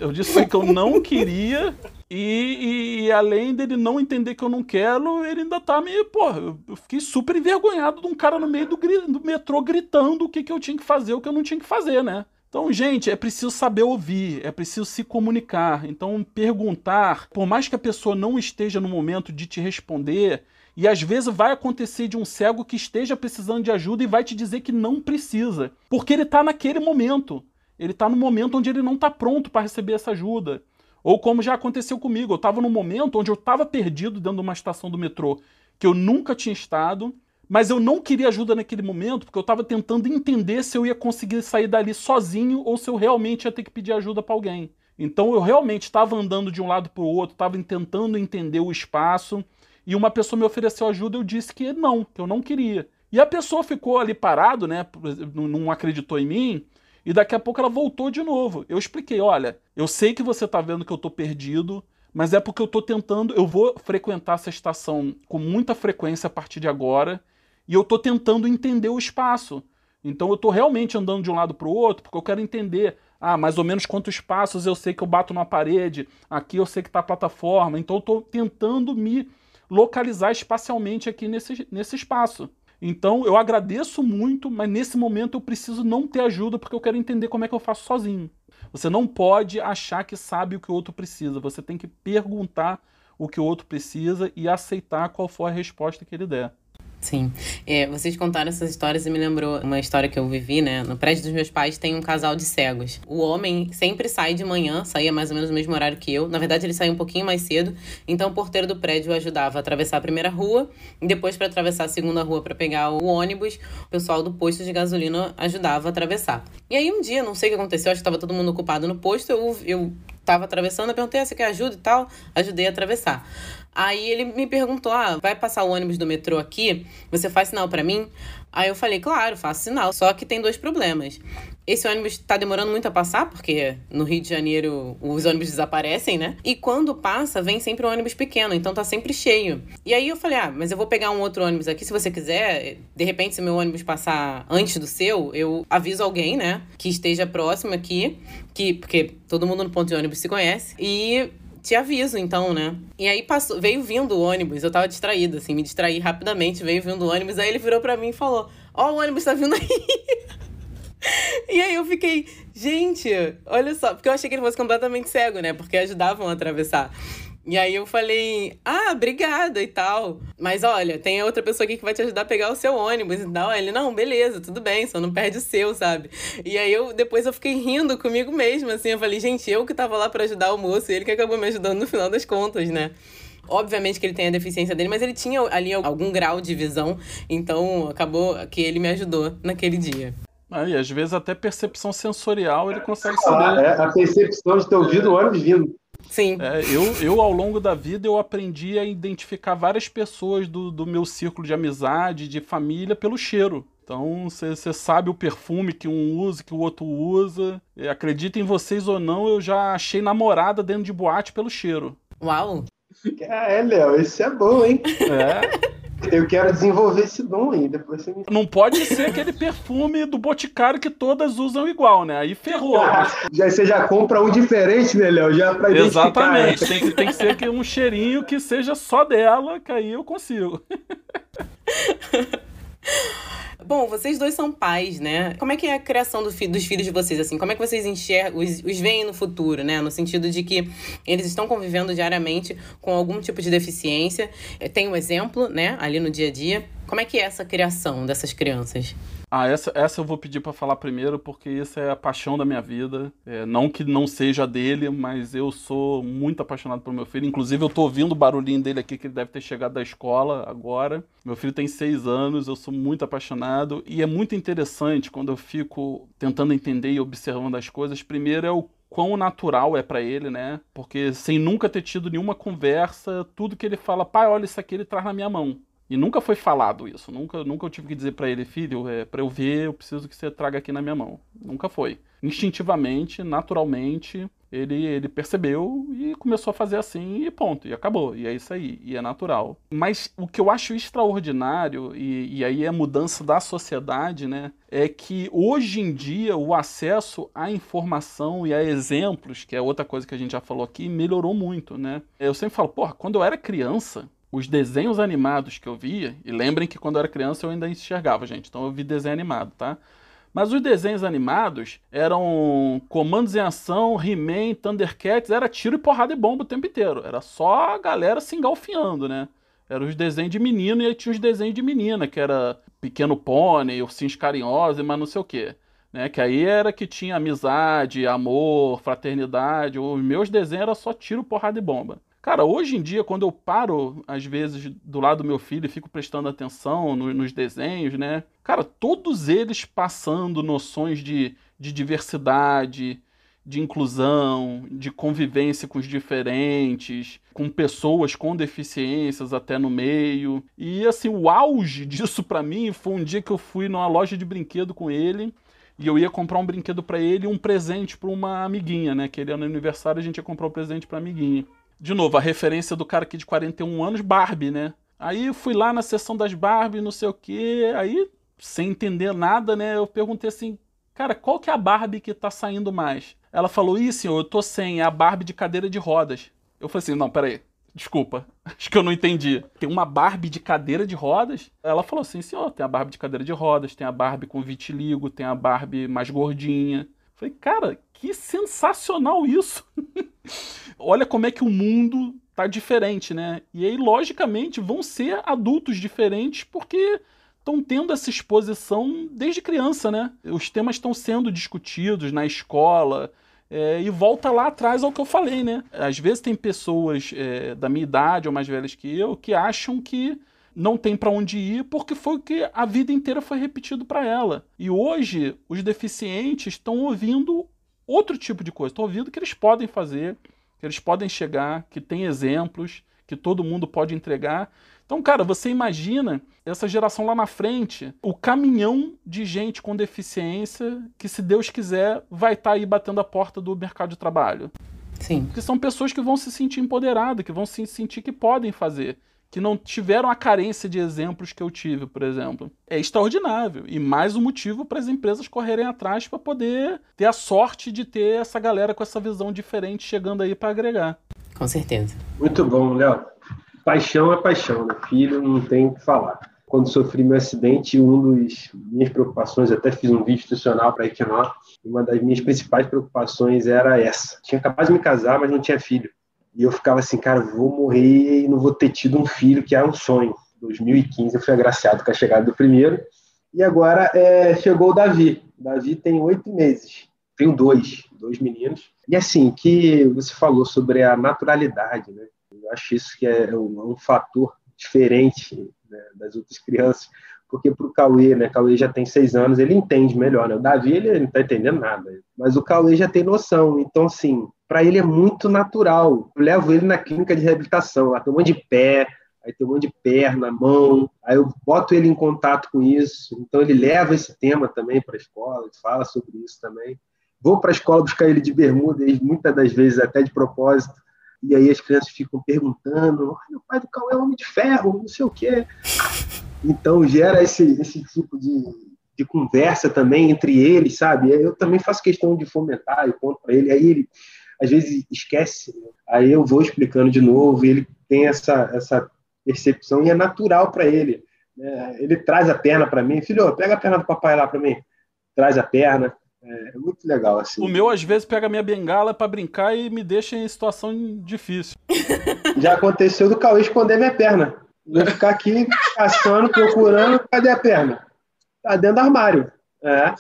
Eu disse pra ele que eu não queria. E, e, além dele não entender que eu não quero, ele ainda tá me. Porra, eu fiquei super envergonhado de um cara no meio do, do metrô gritando o que, que eu tinha que fazer, o que eu não tinha que fazer, né? Então, gente, é preciso saber ouvir, é preciso se comunicar. Então, perguntar, por mais que a pessoa não esteja no momento de te responder, e às vezes vai acontecer de um cego que esteja precisando de ajuda e vai te dizer que não precisa, porque ele está naquele momento ele está no momento onde ele não está pronto para receber essa ajuda. Ou como já aconteceu comigo, eu estava num momento onde eu estava perdido dentro de uma estação do metrô que eu nunca tinha estado, mas eu não queria ajuda naquele momento porque eu estava tentando entender se eu ia conseguir sair dali sozinho ou se eu realmente ia ter que pedir ajuda para alguém. Então eu realmente estava andando de um lado para o outro, estava tentando entender o espaço e uma pessoa me ofereceu ajuda, eu disse que não, que eu não queria. E a pessoa ficou ali parado, né? Não acreditou em mim. E daqui a pouco ela voltou de novo. Eu expliquei: olha, eu sei que você está vendo que eu estou perdido, mas é porque eu estou tentando. Eu vou frequentar essa estação com muita frequência a partir de agora, e eu estou tentando entender o espaço. Então eu estou realmente andando de um lado para o outro, porque eu quero entender. Ah, mais ou menos quantos passos eu sei que eu bato na parede, aqui eu sei que está a plataforma, então eu estou tentando me localizar espacialmente aqui nesse, nesse espaço. Então eu agradeço muito, mas nesse momento eu preciso não ter ajuda porque eu quero entender como é que eu faço sozinho. Você não pode achar que sabe o que o outro precisa. Você tem que perguntar o que o outro precisa e aceitar qual for a resposta que ele der. Sim. É, vocês contaram essas histórias e me lembrou uma história que eu vivi, né? No prédio dos meus pais tem um casal de cegos. O homem sempre sai de manhã, saía mais ou menos no mesmo horário que eu. Na verdade, ele saía um pouquinho mais cedo. Então, o porteiro do prédio ajudava a atravessar a primeira rua e depois, para atravessar a segunda rua para pegar o ônibus, o pessoal do posto de gasolina ajudava a atravessar. E aí, um dia, não sei o que aconteceu, acho que estava todo mundo ocupado no posto, eu, eu tava atravessando, eu perguntei, ah, você quer ajuda e tal? Ajudei a atravessar. Aí ele me perguntou: ah, vai passar o ônibus do metrô aqui? Você faz sinal para mim? Aí eu falei: claro, faço sinal. Só que tem dois problemas. Esse ônibus tá demorando muito a passar, porque no Rio de Janeiro os ônibus desaparecem, né? E quando passa, vem sempre um ônibus pequeno, então tá sempre cheio. E aí eu falei: ah, mas eu vou pegar um outro ônibus aqui se você quiser. De repente, se meu ônibus passar antes do seu, eu aviso alguém, né? Que esteja próximo aqui, que, porque todo mundo no ponto de ônibus se conhece. E te aviso, então, né? E aí passou, veio vindo o ônibus, eu tava distraída, assim, me distraí rapidamente, veio vindo o ônibus, aí ele virou para mim e falou: Ó, oh, o ônibus tá vindo aí. e aí eu fiquei, gente, olha só, porque eu achei que ele fosse completamente cego, né? Porque ajudavam a atravessar. E aí eu falei, ah, obrigada e tal. Mas olha, tem outra pessoa aqui que vai te ajudar a pegar o seu ônibus e tal. Ele, não, beleza, tudo bem, só não perde o seu, sabe? E aí eu depois eu fiquei rindo comigo mesma, assim. Eu falei, gente, eu que tava lá para ajudar o moço e ele que acabou me ajudando no final das contas, né? Obviamente que ele tem a deficiência dele, mas ele tinha ali algum grau de visão, então acabou que ele me ajudou naquele dia. Aí, às vezes até percepção sensorial ele consegue Ah, saber. é, a percepção de ter ouvido o ônibus vindo. Sim. É, eu, eu, ao longo da vida, eu aprendi a identificar várias pessoas do, do meu círculo de amizade, de família, pelo cheiro. Então, você sabe o perfume que um usa, que o outro usa. E, acreditem vocês ou não, eu já achei namorada dentro de boate pelo cheiro. Uau! Ah, é, Léo, esse é bom, hein? É, Eu quero desenvolver esse dom aí, depois você me não pode ser aquele perfume do Boticário que todas usam igual, né? Aí ferrou. mas- Já, você já compra um diferente, né, Léo? Já pra identificar. Exatamente. Tem que, tem que ser que um cheirinho que seja só dela, que aí eu consigo. Bom, vocês dois são pais, né? Como é que é a criação do fi- dos filhos de vocês, assim? Como é que vocês enxergam, os, os veem no futuro, né? No sentido de que eles estão convivendo diariamente com algum tipo de deficiência. Eh, Tem um exemplo, né? Ali no dia a dia. Como é que é essa criação dessas crianças? Ah, essa, essa eu vou pedir pra falar primeiro, porque isso é a paixão da minha vida. É, não que não seja dele, mas eu sou muito apaixonado por meu filho. Inclusive, eu tô ouvindo o barulhinho dele aqui, que ele deve ter chegado da escola agora. Meu filho tem seis anos, eu sou muito apaixonado. E é muito interessante quando eu fico tentando entender e observando as coisas. Primeiro é o quão natural é pra ele, né? Porque sem nunca ter tido nenhuma conversa, tudo que ele fala, pai, olha isso aqui, ele traz na minha mão. E nunca foi falado isso. Nunca, nunca eu tive que dizer pra ele, filho, é, para eu ver, eu preciso que você traga aqui na minha mão. Nunca foi. Instintivamente, naturalmente, ele, ele percebeu e começou a fazer assim e ponto. E acabou. E é isso aí. E é natural. Mas o que eu acho extraordinário, e, e aí é a mudança da sociedade, né? É que hoje em dia o acesso à informação e a exemplos, que é outra coisa que a gente já falou aqui, melhorou muito, né? Eu sempre falo, porra, quando eu era criança, os desenhos animados que eu via, e lembrem que quando eu era criança eu ainda enxergava, gente, então eu vi desenho animado, tá? Mas os desenhos animados eram comandos em ação, He-Man, Thundercats, era tiro e porrada e bomba o tempo inteiro. Era só a galera se engalfinhando, né? Eram os desenhos de menino e aí tinha os desenhos de menina, que era Pequeno Pônei, Ursinhos Carinhosos, mas não sei o quê. Né? Que aí era que tinha amizade, amor, fraternidade. Os meus desenhos era só tiro, porrada e bomba. Cara, hoje em dia, quando eu paro, às vezes, do lado do meu filho e fico prestando atenção no- nos desenhos, né? Cara, todos eles passando noções de, de diversidade, de inclusão, de convivência com os diferentes, com pessoas com deficiências até no meio. E assim, o auge disso pra mim foi um dia que eu fui numa loja de brinquedo com ele e eu ia comprar um brinquedo pra ele e um presente pra uma amiguinha, né? Que ele era no aniversário, a gente ia comprar um presente pra amiguinha. De novo, a referência do cara aqui de 41 anos, Barbie, né? Aí fui lá na sessão das Barbie, não sei o quê, aí, sem entender nada, né? Eu perguntei assim, cara, qual que é a Barbie que tá saindo mais? Ela falou, ih, senhor, eu tô sem, é a Barbie de cadeira de rodas. Eu falei assim, não, peraí, desculpa, acho que eu não entendi. Tem uma Barbie de cadeira de rodas? Ela falou assim, senhor, tem a Barbie de cadeira de rodas, tem a Barbie com vitiligo, tem a Barbie mais gordinha. Eu falei, cara, que sensacional isso! Olha como é que o mundo tá diferente, né? E aí, logicamente, vão ser adultos diferentes porque estão tendo essa exposição desde criança, né? Os temas estão sendo discutidos na escola. é, e volta lá atrás ao que eu falei, né? Às vezes tem pessoas é, da minha idade ou mais velhas que eu que acham que não tem para onde ir porque foi o que a vida inteira foi repetido para ela. E hoje os deficientes estão ouvindo outro tipo de coisa, estão ouvindo que eles podem fazer, que eles podem chegar, que tem exemplos, que todo mundo pode entregar. Então, cara, você imagina essa geração lá na frente, o caminhão de gente com deficiência que, se Deus quiser, vai estar aí batendo a porta do mercado de trabalho. Sim. Porque são pessoas que vão se sentir empoderadas, que vão se sentir que podem fazer, que não tiveram a carência de exemplos que eu tive, por exemplo. É extraordinário. E mais um motivo para as empresas correrem atrás para poder ter a sorte de ter essa galera com essa visão diferente chegando aí para agregar. Com certeza. Muito bom, Léo. Paixão é paixão, né? Filho não tem o que falar. Quando sofri meu acidente, um dos minhas preocupações, até fiz um vídeo institucional para a Equinó, uma das minhas principais preocupações era essa. Tinha acabado de me casar, mas não tinha filho. E eu ficava assim, cara, vou morrer e não vou ter tido um filho, que era um sonho. Em 2015 eu fui agraciado com a chegada do primeiro. E agora é, chegou o Davi. O Davi tem oito meses. Tenho dois, dois meninos. E assim, que você falou sobre a naturalidade, né? Eu acho isso que é um, um fator diferente né, das outras crianças, porque para o Cauê, né, Cauê já tem seis anos, ele entende melhor, né? O Davi, ele não está entendendo nada, mas o Cauê já tem noção, então, assim, para ele é muito natural. Eu levo ele na clínica de reabilitação, lá tem um monte de pé, aí tem um monte de perna, mão, aí eu boto ele em contato com isso, então ele leva esse tema também para a escola, fala sobre isso também. Vou para a escola buscar ele de bermuda, muitas das vezes até de propósito, e aí as crianças ficam perguntando, o pai do Cauê é homem de ferro, não sei o quê. Então gera esse, esse tipo de, de conversa também entre eles, sabe? Eu também faço questão de fomentar, e conto para ele, aí ele às vezes esquece, aí eu vou explicando de novo, e ele tem essa, essa percepção e é natural para ele. Né? Ele traz a perna para mim, filho, pega a perna do papai lá para mim, traz a perna, é, é, muito legal, assim. O meu, às vezes, pega minha bengala para brincar e me deixa em situação difícil. Já aconteceu do Cauê esconder minha perna. Vou ficar aqui caçando, procurando, cadê a perna? Tá dentro do armário. É,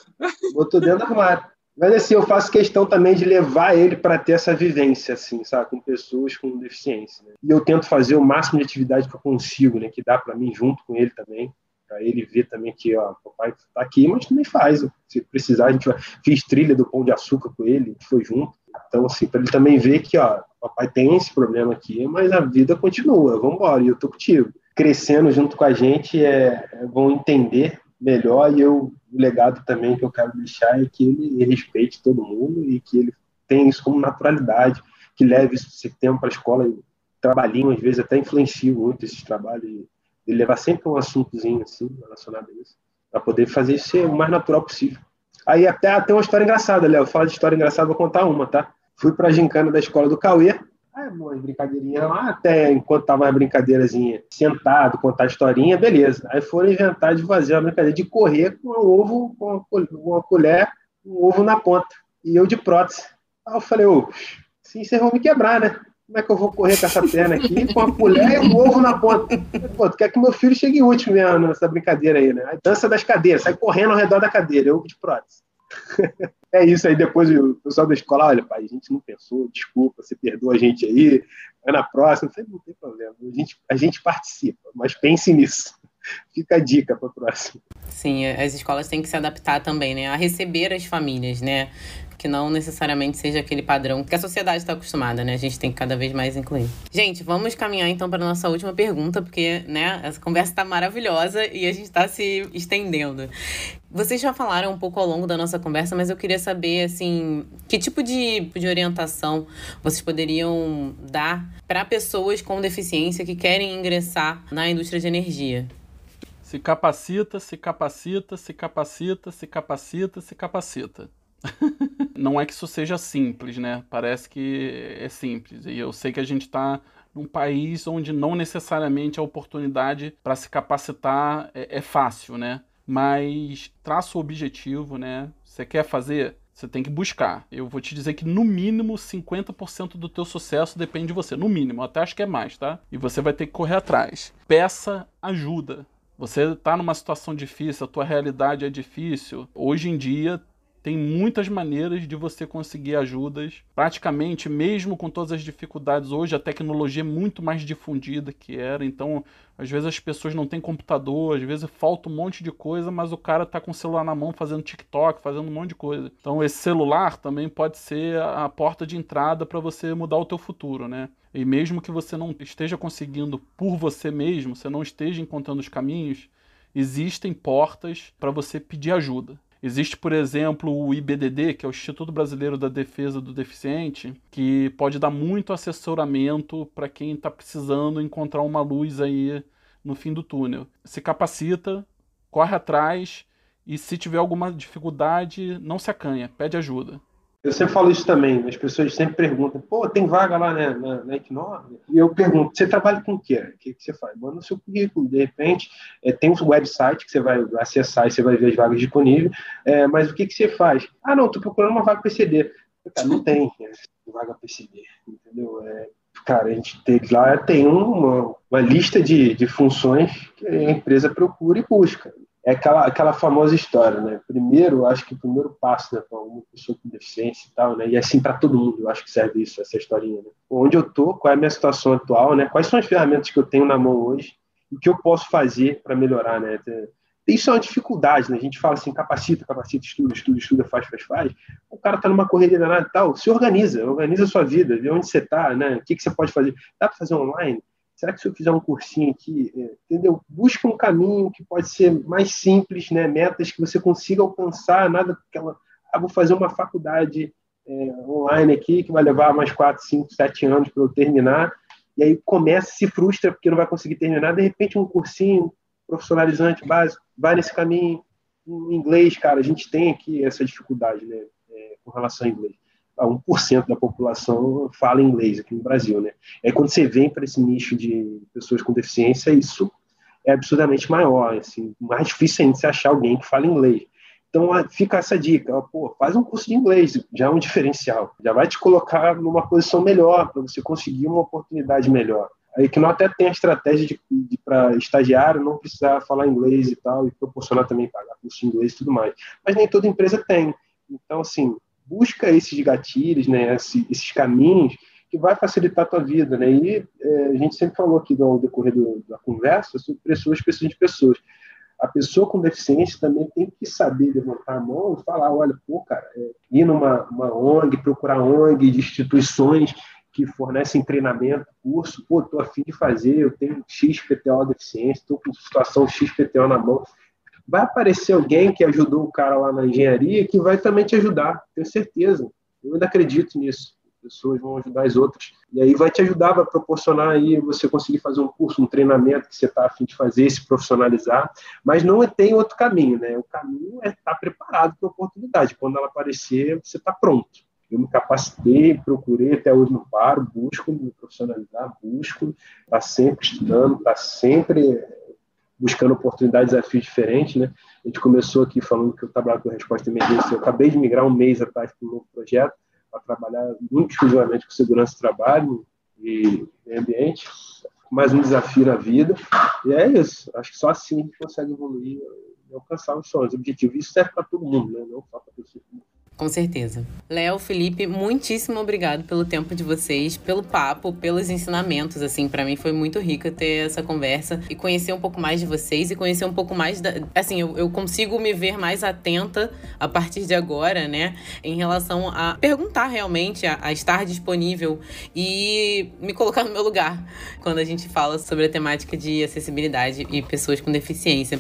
botou dentro do armário. Mas assim, eu faço questão também de levar ele para ter essa vivência, assim, sabe, com pessoas com deficiência. Né? E eu tento fazer o máximo de atividade que eu consigo, né, que dá para mim junto com ele também para ele ver também que ó, o papai está aqui, mas também faz. Se precisar, a gente vai. Fiz trilha do pão de açúcar com ele, foi junto. Então, assim, para ele também ver que ó, papai tem esse problema aqui, mas a vida continua, vamos embora, e eu tô contigo. Crescendo junto com a gente, é, é, vão entender melhor, e eu, o legado também que eu quero deixar é que ele respeite todo mundo e que ele tenha isso como naturalidade, que leve esse tempo para a escola. Trabalhinho, às vezes, até influencia muito esses trabalhos ele levar sempre um assuntozinho assim, relacionado a isso, para poder fazer isso ser o mais natural possível. Aí até tem uma história engraçada, Léo. Fala de história engraçada, vou contar uma, tá? Fui para a gincana da escola do Cauê, aí umas brincadeirinhas lá, até enquanto tava uma brincadeirazinha, sentado, contar historinha, beleza. Aí foram inventar de fazer uma brincadeira de correr com um ovo, com uma colher, um ovo na ponta. E eu de prótese. Aí eu falei, ô, sim, vocês vão me quebrar, né? Como é que eu vou correr com essa perna aqui, com a colher e o ovo na ponta? Pô, tu quer que meu filho chegue último mesmo nessa brincadeira aí, né? A dança das cadeiras, sai correndo ao redor da cadeira, ovo de prótese. é isso aí, depois o pessoal da escola, olha, pai, a gente não pensou, desculpa, você perdoa a gente aí, é na próxima, não tem problema, a gente, a gente participa, mas pense nisso. Fica a dica para o próximo. Sim, as escolas têm que se adaptar também, né? A receber as famílias, né? Que não necessariamente seja aquele padrão que a sociedade está acostumada, né? A gente tem que cada vez mais incluir. Gente, vamos caminhar então para nossa última pergunta, porque, né, essa conversa está maravilhosa e a gente está se estendendo. Vocês já falaram um pouco ao longo da nossa conversa, mas eu queria saber, assim, que tipo de, de orientação vocês poderiam dar para pessoas com deficiência que querem ingressar na indústria de energia? Se capacita, se capacita, se capacita, se capacita, se capacita. não é que isso seja simples, né? Parece que é simples. E eu sei que a gente está num país onde não necessariamente a oportunidade para se capacitar é, é, fácil, né? Mas traça o objetivo, né? Você quer fazer? Você tem que buscar. Eu vou te dizer que no mínimo 50% do teu sucesso depende de você. No mínimo, até acho que é mais, tá? E você vai ter que correr atrás. Peça ajuda. Você está numa situação difícil, a tua realidade é difícil. Hoje em dia tem muitas maneiras de você conseguir ajudas. Praticamente, mesmo com todas as dificuldades, hoje a tecnologia é muito mais difundida que era. Então, às vezes as pessoas não têm computador, às vezes falta um monte de coisa, mas o cara tá com o celular na mão fazendo TikTok, fazendo um monte de coisa. Então, esse celular também pode ser a porta de entrada para você mudar o teu futuro, né? E mesmo que você não esteja conseguindo por você mesmo, você não esteja encontrando os caminhos, existem portas para você pedir ajuda. Existe, por exemplo, o IBDD, que é o Instituto Brasileiro da Defesa do Deficiente, que pode dar muito assessoramento para quem está precisando encontrar uma luz aí no fim do túnel. Se capacita, corre atrás e se tiver alguma dificuldade, não se acanha, pede ajuda. Eu sempre falo isso também, as pessoas sempre perguntam, pô, tem vaga lá né, na, na E eu pergunto, você trabalha com o quê? O que, que você faz? Manda o seu currículo, de repente, é, tem um website que você vai acessar e você vai ver as vagas disponíveis, é, mas o que, que você faz? Ah, não, estou procurando uma vaga PCD. Cara, não tem é, vaga PCD, entendeu? É, cara, a gente tem, lá tem uma, uma lista de, de funções que a empresa procura e busca é aquela, aquela famosa história, né? Primeiro, acho que o primeiro passo né, para uma pessoa com deficiência e tal, né? E assim para todo mundo, eu acho que serve isso, essa historinha, né? Onde eu tô, qual é a minha situação atual, né? Quais são as ferramentas que eu tenho na mão hoje e o que eu posso fazer para melhorar, né? Isso é uma dificuldade, né? A gente fala assim, capacita, capacita, estuda, estuda, estuda, faz, faz, faz. O cara está numa correria danada e tal, se organiza, organiza a sua vida, vê onde você está, né? O que, que você pode fazer. Dá para fazer online? Será que se eu fizer um cursinho aqui, é, entendeu? Busca um caminho que pode ser mais simples, né? Metas que você consiga alcançar, nada aquela, ah, vou fazer uma faculdade é, online aqui que vai levar mais 4, 5, 7 anos para eu terminar, e aí começa, se frustra porque não vai conseguir terminar, de repente um cursinho profissionalizante básico, vai nesse caminho. Em inglês, cara, a gente tem aqui essa dificuldade, né, é, com relação ao inglês. 1% da população fala inglês aqui no Brasil, né? É quando você vem para esse nicho de pessoas com deficiência, isso é absurdamente maior, assim, mais difícil ainda você achar alguém que fala inglês. Então fica essa dica, pô, faz um curso de inglês, já é um diferencial, já vai te colocar numa posição melhor para você conseguir uma oportunidade melhor. Aí que não até tem a estratégia de, de para estagiário não precisar falar inglês e tal e proporcionar também pagar curso de inglês e tudo mais. Mas nem toda empresa tem. Então assim, busca esses gatilhos, né, esses, esses caminhos que vai facilitar a tua vida, né? E é, a gente sempre falou aqui no decorrer do, da conversa sobre pessoas, pessoas de pessoas. A pessoa com deficiência também tem que saber levantar a mão e falar, olha, pô, cara, é, ir numa uma ONG, procurar ONG de instituições que fornecem treinamento, curso, pô, tô afim de fazer, eu tenho XPTO deficiência, estou com situação XPTO na mão, vai aparecer alguém que ajudou o cara lá na engenharia que vai também te ajudar, tenho certeza. Eu ainda acredito nisso. Pessoas vão ajudar as outras. E aí vai te ajudar, vai proporcionar aí você conseguir fazer um curso, um treinamento que você está afim de fazer, se profissionalizar. Mas não tem outro caminho, né? O caminho é estar tá preparado para a oportunidade. Quando ela aparecer, você está pronto. Eu me capacitei, procurei, até hoje não paro, busco me profissionalizar, busco, está sempre estudando, está sempre buscando oportunidades, desafios diferentes, né? A gente começou aqui falando que eu trabalho com resposta emergência. Eu acabei de migrar um mês atrás para um novo projeto para trabalhar muito exclusivamente com segurança do trabalho e ambiente. Mais um desafio na vida. E é isso. Acho que só assim a gente consegue evoluir e alcançar os sonhos, os objetivos. Isso serve para todo mundo, né? Não só para pessoas com certeza. Léo, Felipe, muitíssimo obrigado pelo tempo de vocês, pelo papo, pelos ensinamentos. Assim, para mim foi muito rica ter essa conversa e conhecer um pouco mais de vocês e conhecer um pouco mais da. Assim, eu, eu consigo me ver mais atenta a partir de agora, né? Em relação a perguntar realmente, a, a estar disponível e me colocar no meu lugar quando a gente fala sobre a temática de acessibilidade e pessoas com deficiência.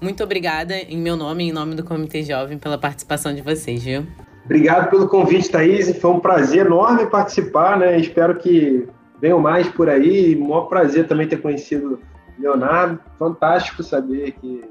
Muito obrigada em meu nome e em nome do Comitê Jovem pela participação de vocês, viu? Obrigado pelo convite, Thaís. Foi um prazer enorme participar, né? Espero que venham mais por aí. Um maior prazer também ter conhecido Leonardo. Fantástico saber que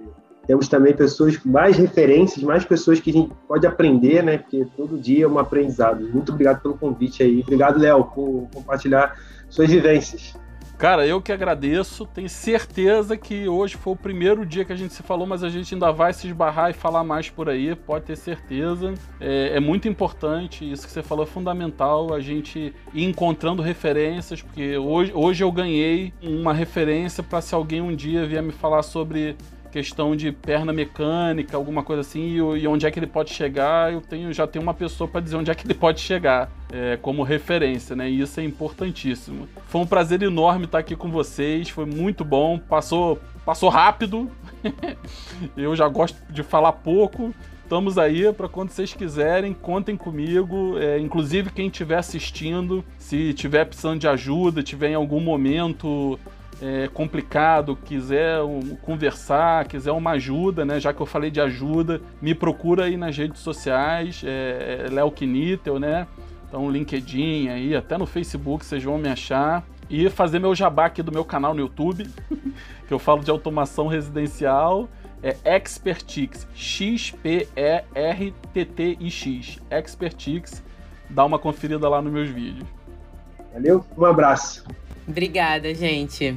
temos também pessoas, mais referências, mais pessoas que a gente pode aprender, né? Porque todo dia é um aprendizado. Muito obrigado pelo convite aí. Obrigado, Léo, por compartilhar suas vivências. Cara, eu que agradeço. Tenho certeza que hoje foi o primeiro dia que a gente se falou, mas a gente ainda vai se esbarrar e falar mais por aí, pode ter certeza. É, é muito importante, isso que você falou é fundamental, a gente ir encontrando referências, porque hoje, hoje eu ganhei uma referência para se alguém um dia vier me falar sobre questão de perna mecânica, alguma coisa assim, e, onde é que ele pode chegar, eu tenho já tenho uma pessoa para dizer onde é que ele pode chegar, é, como referência, né? E isso é importantíssimo. Foi um prazer enorme estar aqui com vocês, foi muito bom, passou, passou rápido. eu já gosto de falar pouco. Estamos aí para quando vocês quiserem, contem comigo. É, inclusive quem estiver assistindo, se tiver precisando de ajuda, tiver em algum momento é, complicado, quiser um, conversar, quiser uma ajuda, né? Já que eu falei de ajuda, me procura aí nas redes sociais, é, é Léo Knitel, né? Então, LinkedIn aí, até no Facebook vocês vão me achar. E fazer meu jabá aqui do meu canal no YouTube, que eu falo de automação residencial. É Expertix, X-P-E-R-T-T-I-X. Expertix, dá uma conferida lá nos meus vídeos. Valeu, um abraço. Obrigada, gente.